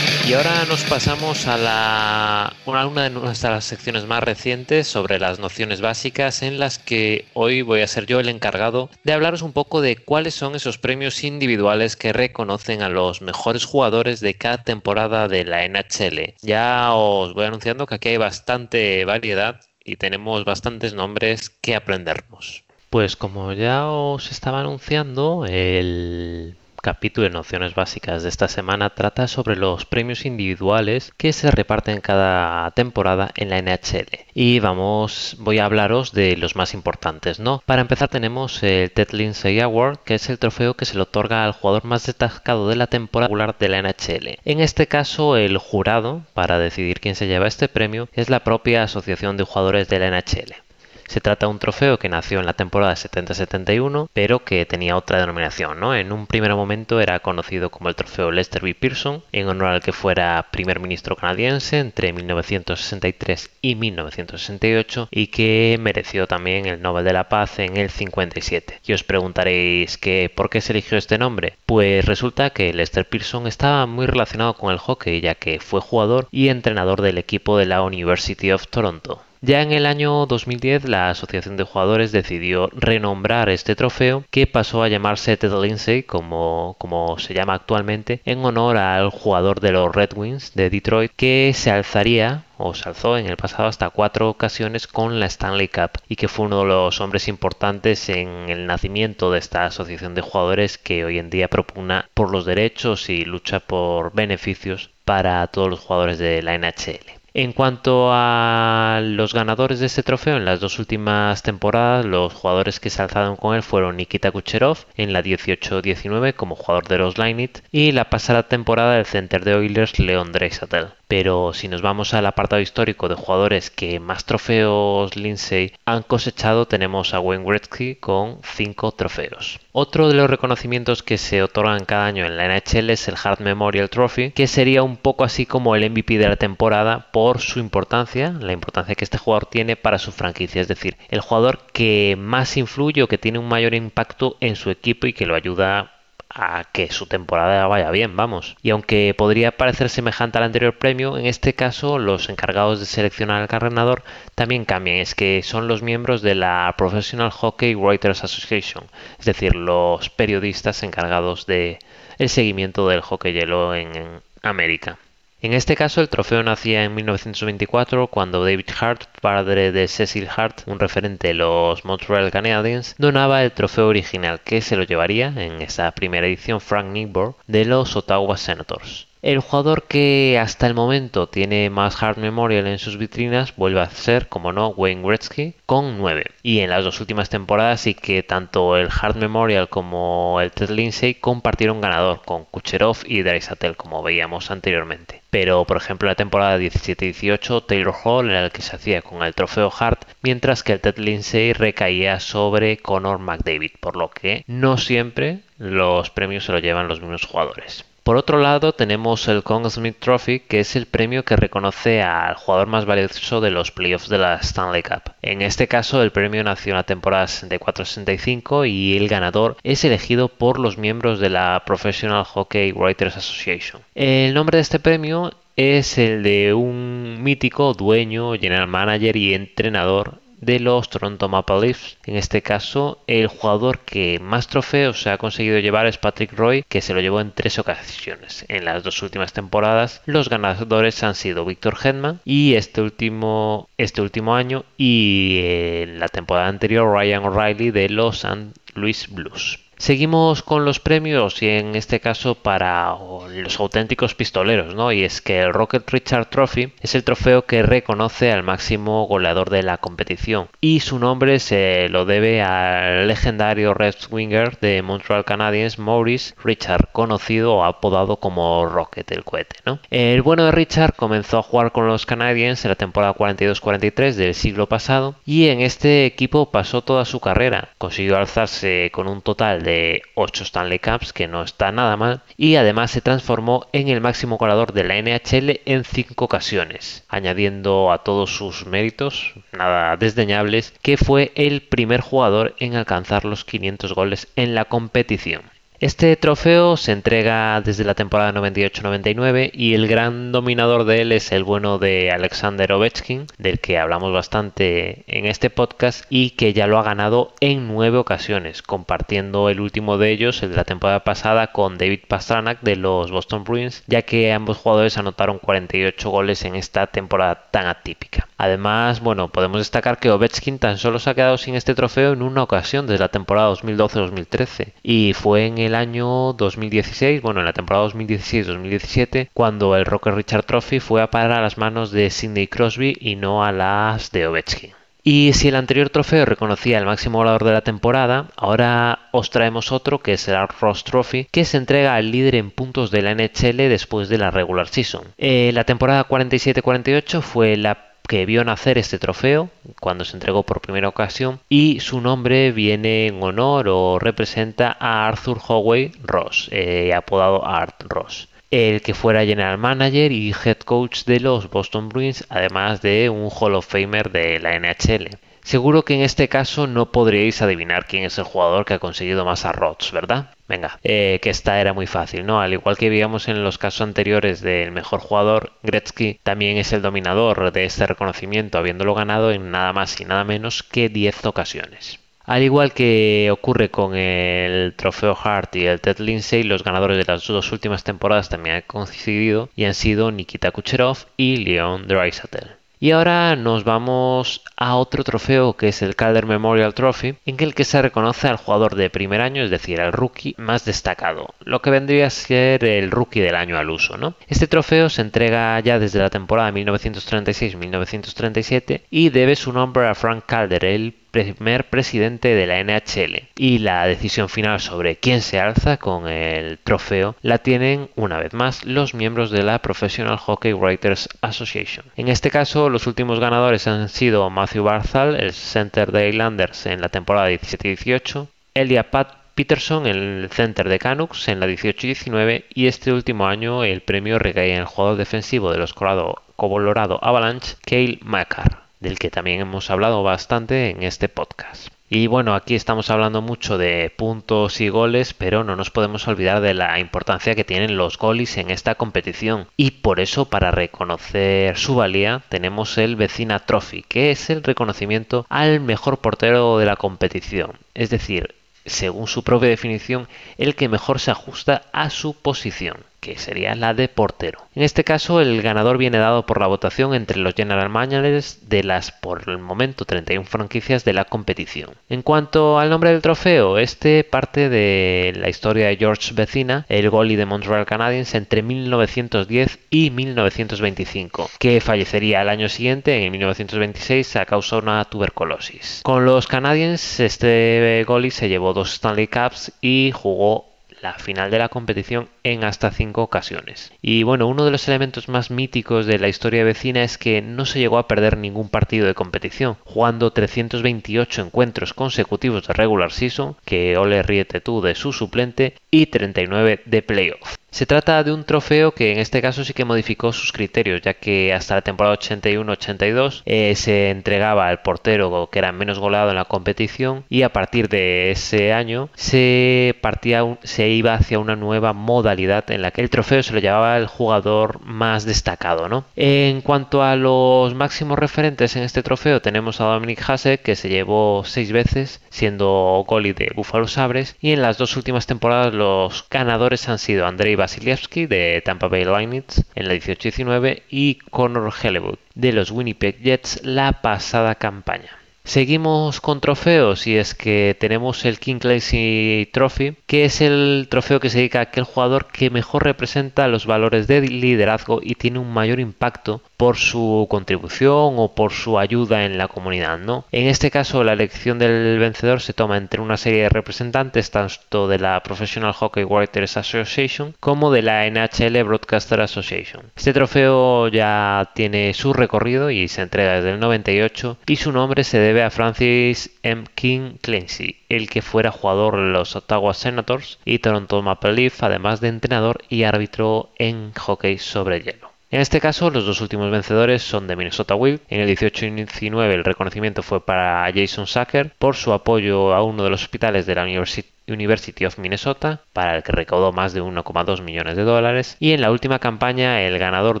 Y ahora nos pasamos a la, una, de nuestras secciones más recientes sobre las nociones básicas en las que hoy voy a ser yo el encargado de hablaros un poco de cuáles son esos premios individuales que reconocen a los mejores jugadores de cada temporada de la NHL. Ya os voy anunciando que aquí hay bastante variedad y tenemos bastantes nombres que aprendernos. Pues como ya os estaba anunciando, el capítulo de nociones básicas de esta semana trata sobre los premios individuales que se reparten cada temporada en la NHL. Y vamos, voy a hablaros de los más importantes, ¿no? Para empezar tenemos el Ted Lindsay Award, que es el trofeo que se le otorga al jugador más destacado de la temporada regular de la NHL. En este caso, el jurado para decidir quién se lleva este premio es la propia Asociación de Jugadores de la NHL. Se trata de un trofeo que nació en la temporada 70-71, pero que tenía otra denominación, ¿no? En un primer momento era conocido como el trofeo Lester B. Pearson, en honor al que fuera primer ministro canadiense entre 1963 y 1968 y que mereció también el Nobel de la Paz en el 57. Y os preguntaréis que ¿por qué se eligió este nombre? Pues resulta que Lester Pearson estaba muy relacionado con el hockey ya que fue jugador y entrenador del equipo de la University of Toronto. Ya en el año 2010 la Asociación de Jugadores decidió renombrar este trofeo que pasó a llamarse Ted Lindsay como, como se llama actualmente en honor al jugador de los Red Wings de Detroit que se alzaría o se alzó en el pasado hasta cuatro ocasiones con la Stanley Cup y que fue uno de los hombres importantes en el nacimiento de esta asociación de jugadores que hoy en día propugna por los derechos y lucha por beneficios para todos los jugadores de la NHL. En cuanto a los ganadores de este trofeo en las dos últimas temporadas, los jugadores que se alzaron con él fueron Nikita Kucherov en la 18-19 como jugador de los Lightning y la pasada temporada el center de Oilers Leon Draisaitl pero si nos vamos al apartado histórico de jugadores que más trofeos Lindsay han cosechado, tenemos a Wayne Gretzky con 5 trofeos. Otro de los reconocimientos que se otorgan cada año en la NHL es el Hart Memorial Trophy, que sería un poco así como el MVP de la temporada por su importancia, la importancia que este jugador tiene para su franquicia, es decir, el jugador que más influye o que tiene un mayor impacto en su equipo y que lo ayuda a que su temporada vaya bien, vamos. Y aunque podría parecer semejante al anterior premio, en este caso los encargados de seleccionar al ganador también cambian, es que son los miembros de la Professional Hockey Writers Association, es decir, los periodistas encargados de seguimiento del hockey hielo en América. En este caso, el trofeo nacía en 1924 cuando David Hart, padre de Cecil Hart, un referente de los Montreal Canadiens, donaba el trofeo original que se lo llevaría en esa primera edición Frank Nigbor de los Ottawa Senators. El jugador que hasta el momento tiene más Hard Memorial en sus vitrinas vuelve a ser, como no, Wayne Gretzky con 9. Y en las dos últimas temporadas sí que tanto el Hard Memorial como el Ted Lindsay compartieron ganador con Kucherov y Draisaitl como veíamos anteriormente. Pero por ejemplo la temporada 17-18 Taylor Hall era el que se hacía con el trofeo Hart, mientras que el Ted Lindsay recaía sobre Conor McDavid, por lo que no siempre los premios se lo llevan los mismos jugadores. Por otro lado, tenemos el Conn Smith Trophy, que es el premio que reconoce al jugador más valioso de los playoffs de la Stanley Cup. En este caso, el premio nació en la temporada 64-65 y el ganador es elegido por los miembros de la Professional Hockey Writers Association. El nombre de este premio es el de un mítico dueño, general manager y entrenador de los Toronto Maple Leafs. En este caso, el jugador que más trofeos se ha conseguido llevar es Patrick Roy, que se lo llevó en tres ocasiones. En las dos últimas temporadas, los ganadores han sido Victor Hedman y este último, este último año y en la temporada anterior Ryan O'Reilly de los St. Louis Blues. Seguimos con los premios y en este caso para los auténticos pistoleros, ¿no? Y es que el Rocket Richard Trophy es el trofeo que reconoce al máximo goleador de la competición y su nombre se lo debe al legendario Red Winger de Montreal Canadiens Maurice Richard, conocido o apodado como Rocket el cohete. El bueno de Richard comenzó a jugar con los Canadiens en la temporada 42-43 del siglo pasado y en este equipo pasó toda su carrera. Consiguió alzarse con un total de 8 Stanley Cups, que no está nada mal, y además se transformó en el máximo goleador de la NHL en 5 ocasiones, añadiendo a todos sus méritos, nada desdeñables, que fue el primer jugador en alcanzar los 500 goles en la competición. Este trofeo se entrega desde la temporada 98-99 y el gran dominador de él es el bueno de Alexander Ovechkin, del que hablamos bastante en este podcast y que ya lo ha ganado en nueve ocasiones, compartiendo el último de ellos, el de la temporada pasada, con David Pastrnak de los Boston Bruins, ya que ambos jugadores anotaron 48 goles en esta temporada tan atípica. Además, bueno, podemos destacar que Ovechkin tan solo se ha quedado sin este trofeo en una ocasión desde la temporada 2012-2013 y fue en el año 2016, bueno, en la temporada 2016-2017, cuando el Rocker Richard Trophy fue a parar a las manos de Sidney Crosby y no a las de Ovechkin. Y si el anterior trofeo reconocía el máximo goleador de la temporada, ahora os traemos otro que es el Ross Trophy, que se entrega al líder en puntos de la NHL después de la regular season. Eh, la temporada 47-48 fue la que vio nacer este trofeo cuando se entregó por primera ocasión y su nombre viene en honor o representa a Arthur Howey Ross, eh, apodado Art Ross el que fuera general manager y head coach de los Boston Bruins, además de un Hall of Famer de la NHL. Seguro que en este caso no podríais adivinar quién es el jugador que ha conseguido más arroz, ¿verdad? Venga, eh, que esta era muy fácil, ¿no? Al igual que veíamos en los casos anteriores del mejor jugador, Gretzky también es el dominador de este reconocimiento, habiéndolo ganado en nada más y nada menos que 10 ocasiones. Al igual que ocurre con el trofeo Hart y el Ted Lindsay, los ganadores de las dos últimas temporadas también han coincidido y han sido Nikita Kucherov y Leon Draisaitl. Y ahora nos vamos a otro trofeo que es el Calder Memorial Trophy, en el que se reconoce al jugador de primer año, es decir, al rookie más destacado, lo que vendría a ser el rookie del año al uso. ¿no? Este trofeo se entrega ya desde la temporada 1936-1937 y debe su nombre a Frank Calder, el primer presidente de la NHL. Y la decisión final sobre quién se alza con el trofeo la tienen una vez más los miembros de la Professional Hockey Writers Association. En este caso, los últimos ganadores han sido Matthew Barzal, el center de Islanders en la temporada 17-18, Elia Pat Peterson el center de Canucks en la 18-19 y este último año el premio recae en el jugador defensivo de los Colorado Avalanche, Cale Macar del que también hemos hablado bastante en este podcast. Y bueno, aquí estamos hablando mucho de puntos y goles, pero no nos podemos olvidar de la importancia que tienen los goles en esta competición. Y por eso, para reconocer su valía, tenemos el Vecina Trophy, que es el reconocimiento al mejor portero de la competición. Es decir, según su propia definición, el que mejor se ajusta a su posición que sería la de portero. En este caso, el ganador viene dado por la votación entre los general managers de las, por el momento, 31 franquicias de la competición. En cuanto al nombre del trofeo, este parte de la historia de George Vecina, el goalie de Montreal Canadiens entre 1910 y 1925, que fallecería al año siguiente, en 1926, a causa de una tuberculosis. Con los Canadiens, este goalie se llevó dos Stanley Cups y jugó la final de la competición en hasta cinco ocasiones. Y bueno, uno de los elementos más míticos de la historia vecina es que no se llegó a perder ningún partido de competición, jugando 328 encuentros consecutivos de regular season, que ole ríete tú de su suplente, y 39 de playoff. Se trata de un trofeo que en este caso sí que modificó sus criterios, ya que hasta la temporada 81-82 eh, se entregaba al portero que era menos goleado en la competición y a partir de ese año se partía se iba hacia una nueva modalidad en la que el trofeo se lo llevaba el jugador más destacado, ¿no? En cuanto a los máximos referentes en este trofeo tenemos a Dominic Hasse que se llevó seis veces siendo goalie de Buffalo Sabres y en las dos últimas temporadas los ganadores han sido Andrei Vasilevsky de Tampa Bay Lightning en la 18-19 y Connor Hellewood de los Winnipeg Jets la pasada campaña. Seguimos con trofeos y es que tenemos el King Classy Trophy, que es el trofeo que se dedica a aquel jugador que mejor representa los valores de liderazgo y tiene un mayor impacto por su contribución o por su ayuda en la comunidad, ¿no? En este caso, la elección del vencedor se toma entre una serie de representantes tanto de la Professional Hockey Writers Association como de la NHL Broadcaster Association. Este trofeo ya tiene su recorrido y se entrega desde el 98 y su nombre se debe a Francis M. King Clancy, el que fuera jugador de los Ottawa Senators y Toronto Maple Leaf, además de entrenador y árbitro en hockey sobre hielo. En este caso, los dos últimos vencedores son de Minnesota Wild. En el 18 y 19 el reconocimiento fue para Jason Sacker por su apoyo a uno de los hospitales de la University of Minnesota, para el que recaudó más de 1,2 millones de dólares. Y en la última campaña, el ganador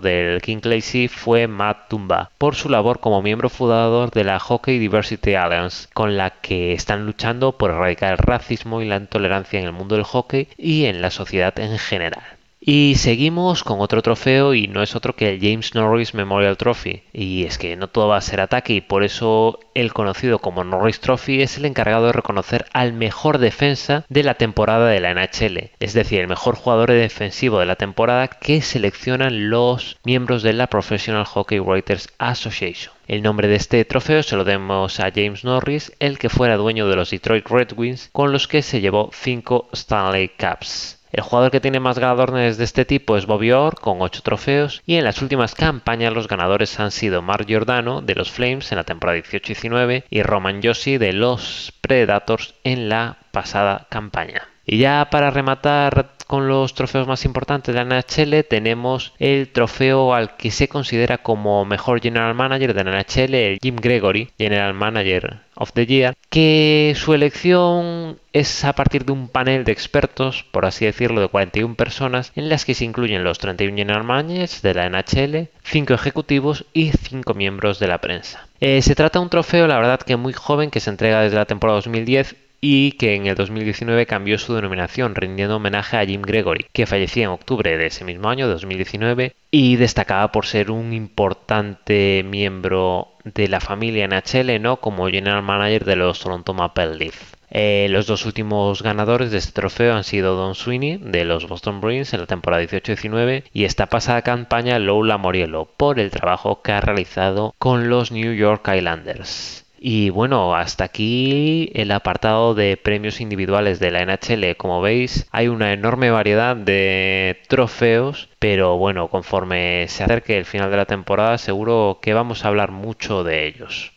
del King Clay fue Matt Tumba, por su labor como miembro fundador de la Hockey Diversity Alliance, con la que están luchando por erradicar el racismo y la intolerancia en el mundo del hockey y en la sociedad en general. Y seguimos con otro trofeo y no es otro que el James Norris Memorial Trophy. Y es que no todo va a ser ataque y por eso el conocido como Norris Trophy es el encargado de reconocer al mejor defensa de la temporada de la NHL. Es decir, el mejor jugador defensivo de la temporada que seleccionan los miembros de la Professional Hockey Writers Association. El nombre de este trofeo se lo demos a James Norris, el que fuera dueño de los Detroit Red Wings, con los que se llevó 5 Stanley Cups. El jugador que tiene más ganadores de este tipo es Bobby Orr con 8 trofeos y en las últimas campañas los ganadores han sido Mark Giordano de los Flames en la temporada 18-19 y Roman Joshi de los Predators en la pasada campaña. Y ya para rematar con los trofeos más importantes de la NHL tenemos el trofeo al que se considera como mejor general manager de la NHL, el Jim Gregory, general manager of the Year, que su elección es a partir de un panel de expertos, por así decirlo, de 41 personas, en las que se incluyen los 31 general managers de la NHL, 5 ejecutivos y 5 miembros de la prensa. Eh, se trata de un trofeo, la verdad, que muy joven, que se entrega desde la temporada 2010 y que en el 2019 cambió su denominación, rindiendo homenaje a Jim Gregory, que fallecía en octubre de ese mismo año, 2019, y destacaba por ser un importante miembro de la familia NHL, ¿no? Como general manager de los Toronto Maple Leaf. Eh, los dos últimos ganadores de este trofeo han sido Don Sweeney de los Boston Bruins en la temporada 18-19 y esta pasada campaña Lola Moriello por el trabajo que ha realizado con los New York Islanders. Y bueno, hasta aquí el apartado de premios individuales de la NHL. Como veis, hay una enorme variedad de trofeos, pero bueno, conforme se acerque el final de la temporada, seguro que vamos a hablar mucho de ellos.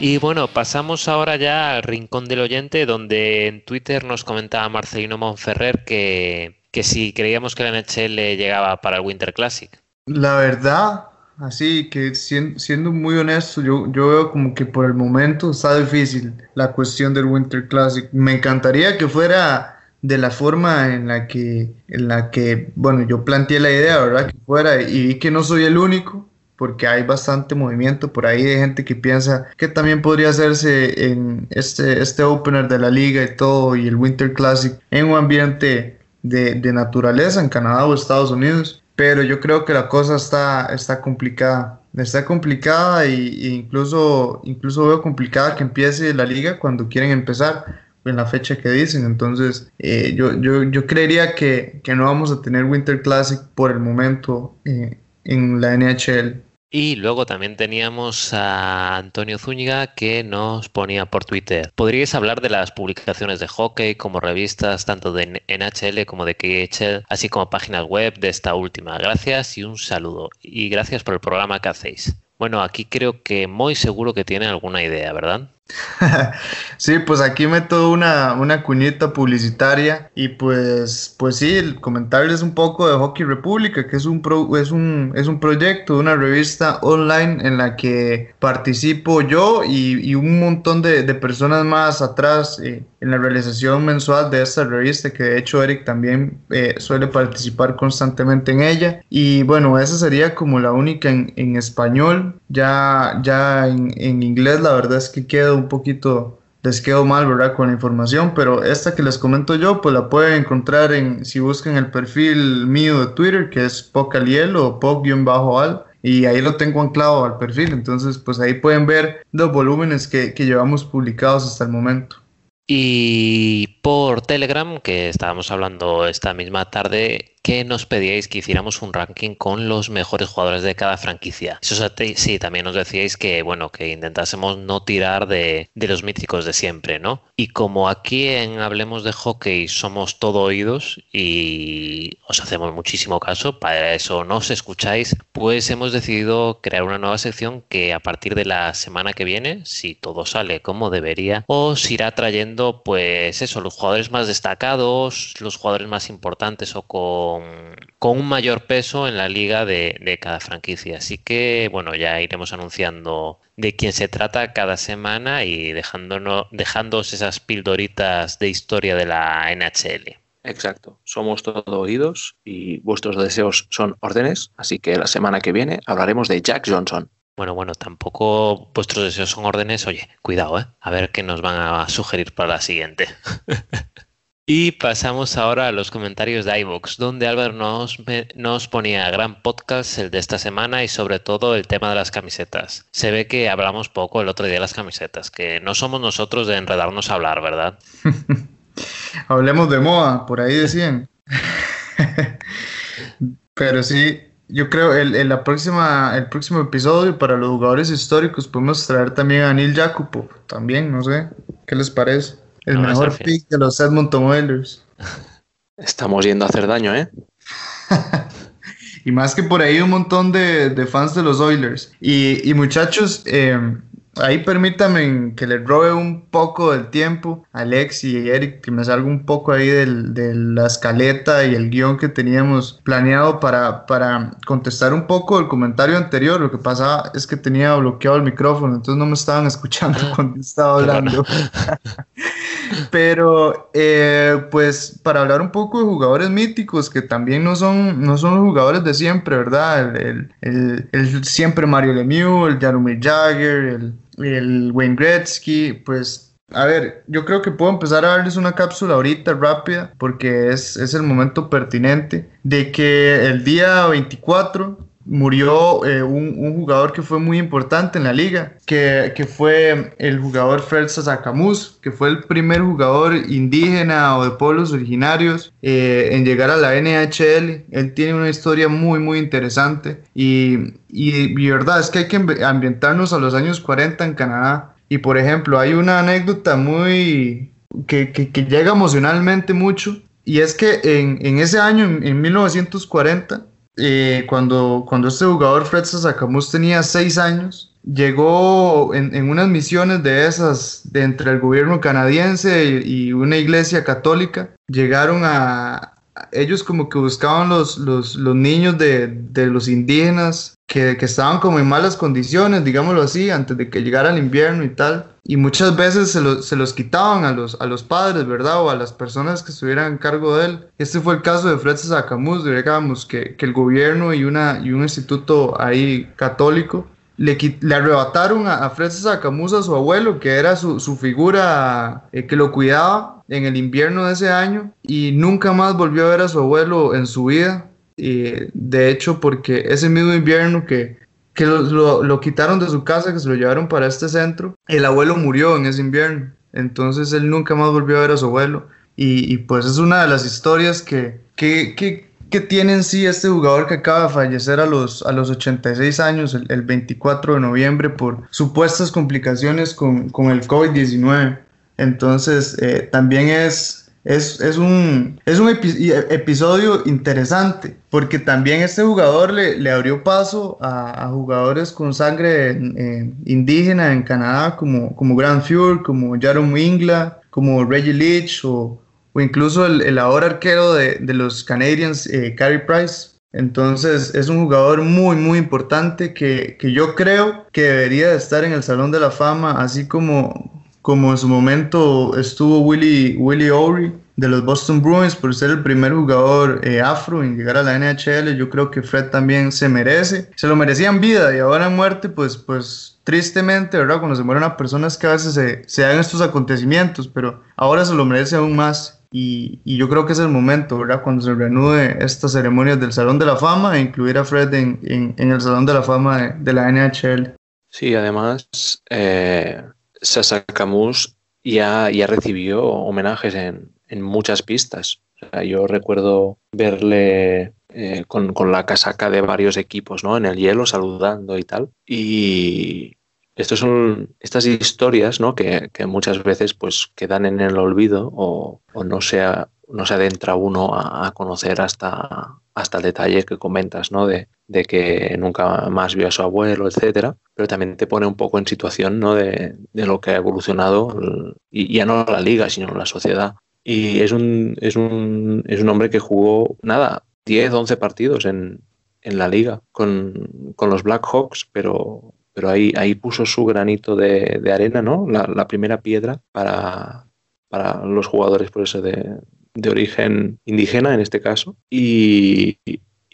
Y bueno, pasamos ahora ya al rincón del oyente, donde en Twitter nos comentaba Marcelino Monferrer que, que si creíamos que la NHL llegaba para el Winter Classic. La verdad, así que siendo, muy honesto, yo, yo veo como que por el momento está difícil la cuestión del Winter Classic. Me encantaría que fuera de la forma en la que, en la que, bueno, yo planteé la idea, ¿verdad? Que fuera y vi que no soy el único porque hay bastante movimiento por ahí de gente que piensa que también podría hacerse en este, este opener de la liga y todo y el Winter Classic en un ambiente de, de naturaleza en Canadá o Estados Unidos. Pero yo creo que la cosa está, está complicada. Está complicada y, incluso, incluso veo complicada que empiece la liga cuando quieren empezar en la fecha que dicen. Entonces, eh, yo, yo, yo, creería que, que, no vamos a tener Winter Classic por el momento eh, en la NHL. Y luego también teníamos a Antonio Zúñiga que nos ponía por Twitter. ¿Podríais hablar de las publicaciones de hockey como revistas tanto de NHL como de KHL, así como páginas web de esta última? Gracias y un saludo. Y gracias por el programa que hacéis. Bueno, aquí creo que muy seguro que tiene alguna idea, ¿verdad? sí, pues aquí meto una, una cuñita publicitaria y pues, pues sí, comentarles un poco de Hockey República, que es un, es un, es un proyecto, una revista online en la que participo yo y, un montón de, personas más atrás eh, en la realización mensual de esta revista, que de hecho Eric también eh, suele participar constantemente en ella. Y bueno, esa sería como la única en, en español, ya, ya en, en inglés la verdad es que quedo un poquito, les quedo mal, ¿verdad? Con la información, pero esta que les comento yo, pues la pueden encontrar en, si buscan el perfil mío de Twitter, que es Pocaliel o Poc-al, y ahí lo tengo anclado al perfil, entonces pues ahí pueden ver los volúmenes que, que llevamos publicados hasta el momento. Y por Telegram, que estábamos hablando esta misma tarde, que nos pedíais que hiciéramos un ranking con los mejores jugadores de cada franquicia. Eso sí, también nos decíais que, bueno, que intentásemos no tirar de, los míticos de siempre, ¿no? Y como aquí en Hablemos de Hockey somos todo oídos y os hacemos muchísimo caso, para eso nos escucháis, pues hemos decidido crear una nueva sección que a partir de la semana que viene, si todo sale como debería, os irá trayendo, pues eso, los jugadores más destacados, los jugadores más importantes o con con, un mayor peso en la liga de, cada franquicia. Así que, bueno, ya iremos anunciando de quién se trata cada semana y dejándonos, dejándoos esas pildoritas de historia de la NHL. Exacto, somos todo oídos y vuestros deseos son órdenes, así que la semana que viene hablaremos de Jack Johnson. Bueno, bueno, tampoco vuestros deseos son órdenes. Oye, cuidado, ¿eh? A ver qué nos van a sugerir para la siguiente. Y pasamos ahora a los comentarios de iVoox, donde Álvaro nos, nos ponía gran podcast el de esta semana y sobre todo el tema de las camisetas. Se ve que hablamos poco el otro día de las camisetas, que no somos nosotros de enredarnos a hablar, ¿verdad? Hablemos de moda, por ahí decían. Pero sí, yo creo el, la próxima, el próximo episodio para los jugadores históricos podemos traer también a Neil Jacopo, también, no sé, ¿qué les parece? El mejor pick de los Edmonton Oilers. Estamos yendo a hacer daño, ¿eh? y más que por ahí un montón de, de fans de los Oilers. Y, y muchachos, eh, Ahí permítame que le robe un poco del tiempo a Alex y Eric, que me salga un poco ahí del, de la escaleta y el guion que teníamos planeado para, para contestar un poco el comentario anterior. Lo que pasa es que tenía bloqueado el micrófono, entonces no me estaban escuchando ah, cuando estaba hablando. Pero, eh, pues, para hablar un poco de jugadores míticos que también no son, no son los jugadores de siempre, ¿verdad? El, el, siempre Mario Lemieux, el Jaromir Jagger, el el Wayne Gretzky, pues a ver, yo creo que puedo empezar a darles una cápsula ahorita rápida porque es, es el momento pertinente de que el día 24 murió eh, un, un, jugador que fue muy importante en la liga, que, que fue el jugador Fred Sakamus, que fue el primer jugador indígena o de pueblos originarios eh, en llegar a la NHL. Él tiene una historia muy, muy interesante y, y, y verdad es que hay que ambientarnos a los años 40 en Canadá. Y por ejemplo, hay una anécdota muy que, que, que llega emocionalmente mucho y es que en, en ese año, en, en 1940, eh, cuando, cuando este jugador Fred Sakamus tenía seis años, llegó en, unas misiones de esas de entre el gobierno canadiense y, y una iglesia católica, llegaron a, ellos como que buscaban los, los, los niños de, de, los indígenas que, que, estaban como en malas condiciones, digámoslo así, antes de que llegara el invierno y tal. Y muchas veces se, lo, se los quitaban a los, a los padres, ¿verdad? O a las personas que estuvieran a cargo de él. Este fue el caso de Fred Sakamus, digamos, que, que el gobierno y, una, y un instituto ahí católico le, le, arrebataron a, a Fred Sakamus a su abuelo, que era su, su figura eh, que lo cuidaba en el invierno de ese año, y nunca más volvió a ver a su abuelo en su vida. Y de hecho, porque ese mismo invierno que, que lo, lo, quitaron de su casa, que se lo llevaron para este centro, el abuelo murió en ese invierno. Entonces él nunca más volvió a ver a su abuelo. Y, pues es una de las historias que, que, que que tiene en sí este jugador que acaba de fallecer a los, a los 86 años, el, el 24 de noviembre, por supuestas complicaciones con, con el COVID-19. Entonces, eh, también es, es, es, un, es un epi episodio interesante, porque también este jugador le, le abrió paso a, jugadores con sangre indígena en Canadá, como, como Grant Fuhr, como Jaron Wingla, como Reggie Leach o o incluso el, el ahora arquero de, de los Canadiens, eh, Carey Price. Entonces es un jugador muy, muy importante que, que, yo creo que debería de estar en el Salón de la Fama, así como, como en su momento estuvo Willie, Willie O'Ree de los Boston Bruins por ser el primer jugador eh, afro en llegar a la NHL. Yo creo que Fred también se merece. Se lo merecían vida y ahora en muerte, pues, pues tristemente, ¿verdad? Cuando se mueren a personas que a veces se, se dan estos acontecimientos, pero ahora se lo merece aún más. Y, yo creo que es el momento, ¿verdad? Cuando se reanude estas ceremonias del Salón de la Fama e incluir a Fred en, en, en el Salón de la Fama de, de la NHL. Sí, además, eh, Sasa Camus ya, ya recibió homenajes en, en muchas pistas. Sea, yo recuerdo verle eh, con, con, la casaca de varios equipos, ¿no? En el hielo, saludando y tal. Y, estos son estas historias ¿no? que, que, muchas veces pues quedan en el olvido o, o no, se, no se adentra uno a, a, conocer hasta, hasta el detalle que comentas, ¿no? De, de, que nunca más vio a su abuelo, etcétera, pero también te pone un poco en situación ¿no? de, de lo que ha evolucionado, y ya no la liga, sino la sociedad. Y es un, es un, es un hombre que jugó, nada, 10, 11 partidos en, en la liga con, con los Blackhawks, pero pero ahí, ahí puso su granito de, arena, ¿no? La, la, primera piedra para, para los jugadores por eso de, de, origen indígena en este caso. Y,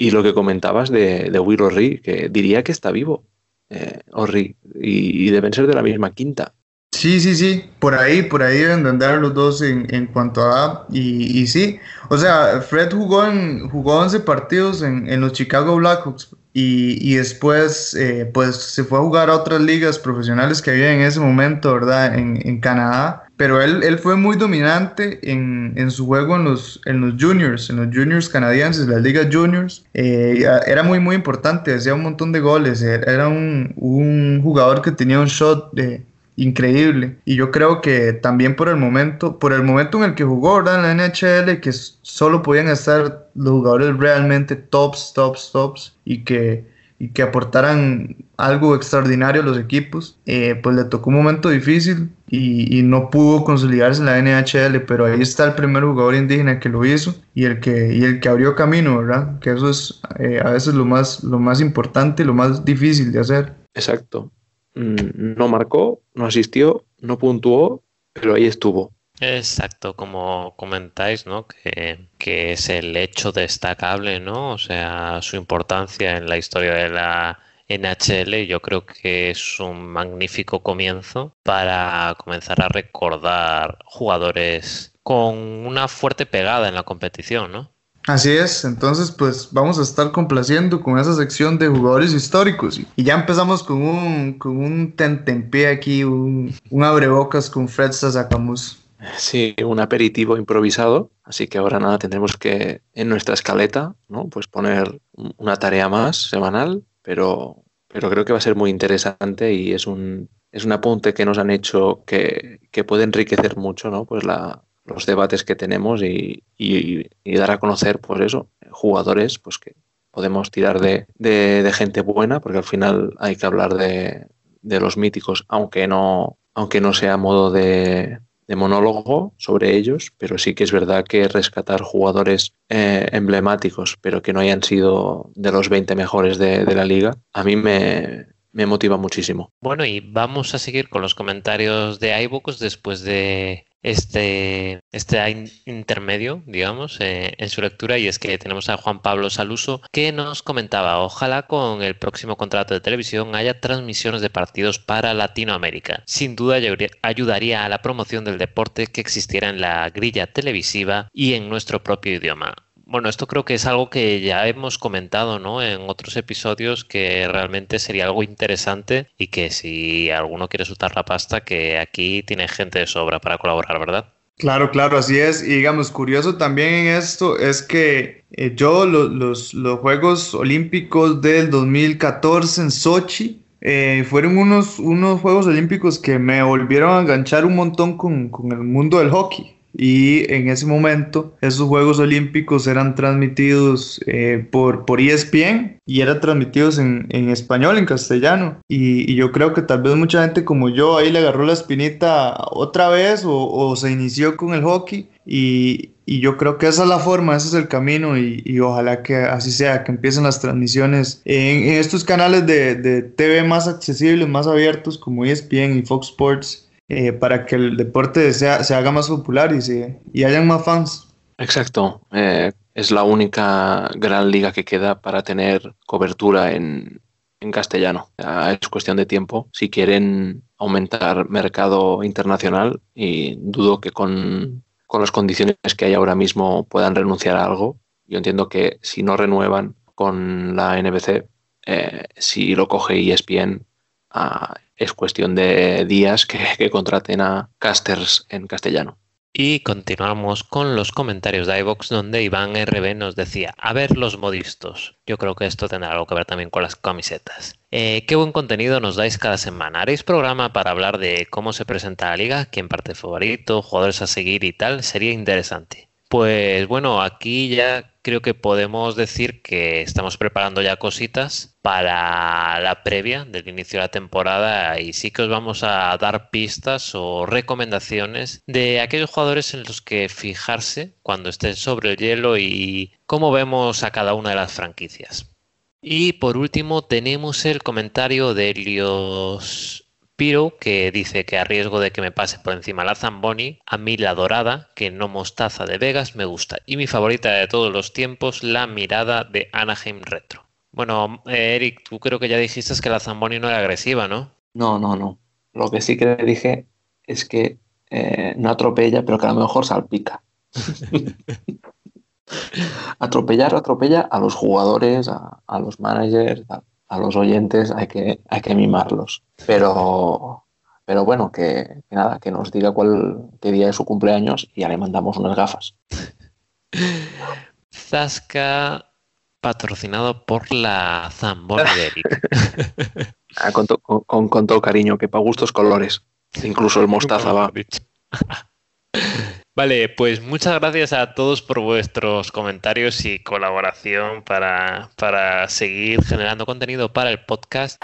y lo que comentabas de, de Will O'Ree, que diría que está vivo, eh, y, y, deben ser de la misma quinta. Sí, sí, sí, por ahí, por ahí deben de andar los dos en, en cuanto a y, y, sí, o sea, Fred jugó en jugó 11 partidos en, en los Chicago Blackhawks, y, y, después eh, pues se fue a jugar a otras ligas profesionales que había en ese momento, ¿verdad? En, en Canadá. Pero él, él, fue muy dominante en, en, su juego en los, en los juniors, en los juniors canadienses, las ligas juniors. Eh, era muy, muy importante, hacía un montón de goles. Era un, un jugador que tenía un shot de, increíble. Y yo creo que también por el momento, por el momento en el que jugó ¿verdad? en la NHL, que solo podían estar los jugadores realmente tops, tops, tops, y que, y que aportaran algo extraordinario a los equipos, eh, pues le tocó un momento difícil y, no pudo consolidarse en la NHL, pero ahí está el primer jugador indígena que lo hizo y el que, y el que abrió camino, ¿verdad? Que eso es eh, a veces lo más, lo más importante y lo más difícil de hacer. Exacto. Mm, no marcó, no asistió, no puntuó, pero ahí estuvo. Exacto, como comentáis, ¿no? Que, que, es el hecho destacable, ¿no? O sea, su importancia en la historia de la NHL, yo creo que es un magnífico comienzo para comenzar a recordar jugadores con una fuerte pegada en la competición, ¿no? Así es, entonces pues vamos a estar complaciendo con esa sección de jugadores históricos y ya empezamos con un, con un tentempié aquí, un, un abrebocas con Fred Sasakamus. Sí, un aperitivo improvisado, así que ahora nada, tendremos que en nuestra escaleta, ¿no? Pues poner una tarea más semanal, pero, pero creo que va a ser muy interesante y es un, es un apunte que nos han hecho que, que puede enriquecer mucho, ¿no? Pues la, los debates que tenemos y, dar a conocer, pues eso, jugadores, pues que podemos tirar de, gente buena, porque al final hay que hablar de, los míticos, aunque no, aunque no sea modo de, monólogo sobre ellos, pero sí que es verdad que rescatar jugadores eh, emblemáticos, pero que no hayan sido de los 20 mejores de, la liga, a mí me, me motiva muchísimo. Bueno, y vamos a seguir con los comentarios de iBooks después de este, este intermedio, digamos, eh, en su lectura y es que tenemos a Juan Pablo Saluso que nos comentaba, ojalá con el próximo contrato de televisión haya transmisiones de partidos para Latinoamérica. Sin duda ayudaría a la promoción del deporte que existiera en la grilla televisiva y en nuestro propio idioma. Bueno, esto creo que es algo que ya hemos comentado ¿no? en otros episodios que realmente sería algo interesante y que si alguno quiere soltar la pasta, que aquí tiene gente de sobra para colaborar, ¿verdad? Claro, claro, así es. Y digamos, curioso también en esto es que eh, yo los, los, Juegos Olímpicos del 2014 en Sochi eh, fueron unos, unos Juegos Olímpicos que me volvieron a enganchar un montón con, con el mundo del hockey y en ese momento esos Juegos Olímpicos eran transmitidos eh, por, por ESPN y eran transmitidos en, en español, en castellano. Y, yo creo que tal vez mucha gente como yo ahí le agarró la espinita otra vez o, se inició con el hockey y, y, yo creo que esa es la forma, ese es el camino y, y ojalá que así sea, que empiecen las transmisiones en, en estos canales de, de TV más accesibles, más abiertos como ESPN y Fox Sports eh, para que el deporte sea, se haga más popular y, se, y hayan más fans. Exacto. Eh, es la única gran liga que queda para tener cobertura en, en castellano. Es cuestión de tiempo. Si quieren aumentar mercado internacional, y dudo que con, con las condiciones que hay ahora mismo puedan renunciar a algo. Yo entiendo que si no renuevan con la NBC, eh, si lo coge ESPN, a es cuestión de días que, contraten a casters en castellano. Y continuamos con los comentarios de iVox donde Iván RB nos decía, a ver los modistos. Yo creo que esto tendrá algo que ver también con las camisetas. Eh, qué buen contenido nos dais cada semana. ¿Haréis programa para hablar de cómo se presenta la liga, quién parte favorito, jugadores a seguir y tal? Sería interesante. Pues bueno, aquí ya creo que podemos decir que estamos preparando ya cositas para la previa del inicio de la temporada y sí que os vamos a dar pistas o recomendaciones de aquellos jugadores en los que fijarse cuando estén sobre el hielo y cómo vemos a cada una de las franquicias. Y por último tenemos el comentario de Helios Piro, que dice que a riesgo de que me pase por encima la Zamboni, a mí la dorada, que no mostaza de Vegas, me gusta. Y mi favorita de todos los tiempos, la mirada de Anaheim Retro. Bueno, eh, Eric, tú creo que ya dijiste que la Zamboni no era agresiva, ¿no? No, no, no. Lo que sí que le dije es que eh, no atropella, pero que a lo mejor salpica. Atropellar, atropella a los jugadores, a, los managers, a los oyentes hay que, hay que mimarlos. Pero, pero bueno, que, nada, que nos diga cuál, qué día es su cumpleaños y ya le mandamos unas gafas. Zasca patrocinado por la Zamboni de Eric. Ah, con, todo cariño, que para gustos colores. Incluso el mostaza va. Vale, pues muchas gracias a todos por vuestros comentarios y colaboración para, para seguir generando contenido para el podcast.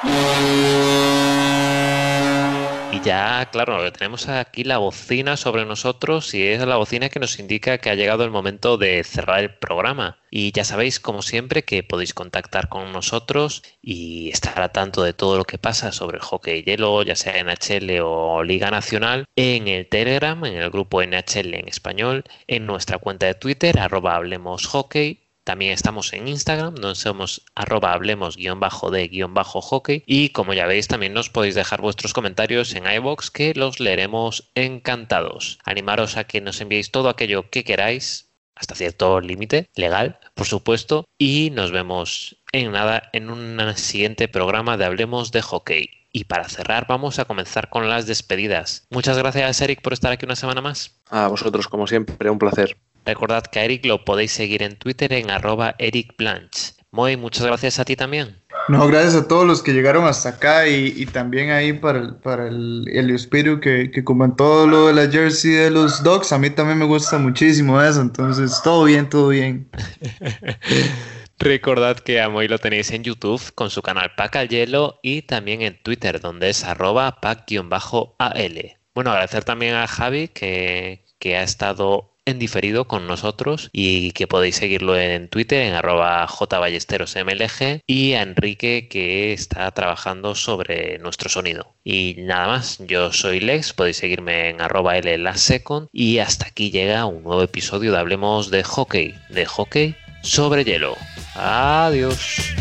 Y ya, claro, tenemos aquí la bocina sobre nosotros y es la bocina que nos indica que ha llegado el momento de cerrar el programa. Y ya sabéis, como siempre, que podéis contactar con nosotros y estar a tanto de todo lo que pasa sobre el hockey hielo, ya sea NHL o Liga Nacional, en el Telegram, en el grupo NHL en español, en nuestra cuenta de Twitter, arroba hablemos también estamos en Instagram, donde somos arroba hablemos guion bajo de guion bajo hockey. Y como ya veis, también nos podéis dejar vuestros comentarios en iBox que los leeremos encantados. Animaros a que nos enviéis todo aquello que queráis, hasta cierto límite legal, por supuesto. Y nos vemos en nada en un siguiente programa de Hablemos de Hockey. Y para cerrar, vamos a comenzar con las despedidas. Muchas gracias, Eric, por estar aquí una semana más. A vosotros, como siempre, un placer. Recordad que a Eric lo podéis seguir en Twitter en arroba Eric Blanche. Moy, muchas gracias a ti también. No, gracias a todos los que llegaron hasta acá y, también ahí para el, para el, el espíritu que, que comentó lo de la jersey de los Dogs. A mí también me gusta muchísimo eso, entonces todo bien, todo bien. Recordad que a Moy lo tenéis en YouTube con su canal Pack al Hielo y también en Twitter donde es arroba pack-al. Bueno, agradecer también a Javi que, que ha estado en diferido con nosotros y que podéis seguirlo en Twitter en arroba jballesterosmlg y a Enrique que está trabajando sobre nuestro sonido. Y nada más, yo soy Lex, podéis seguirme en arroba y hasta aquí llega un nuevo episodio de Hablemos de Hockey, de hockey sobre hielo. Adiós.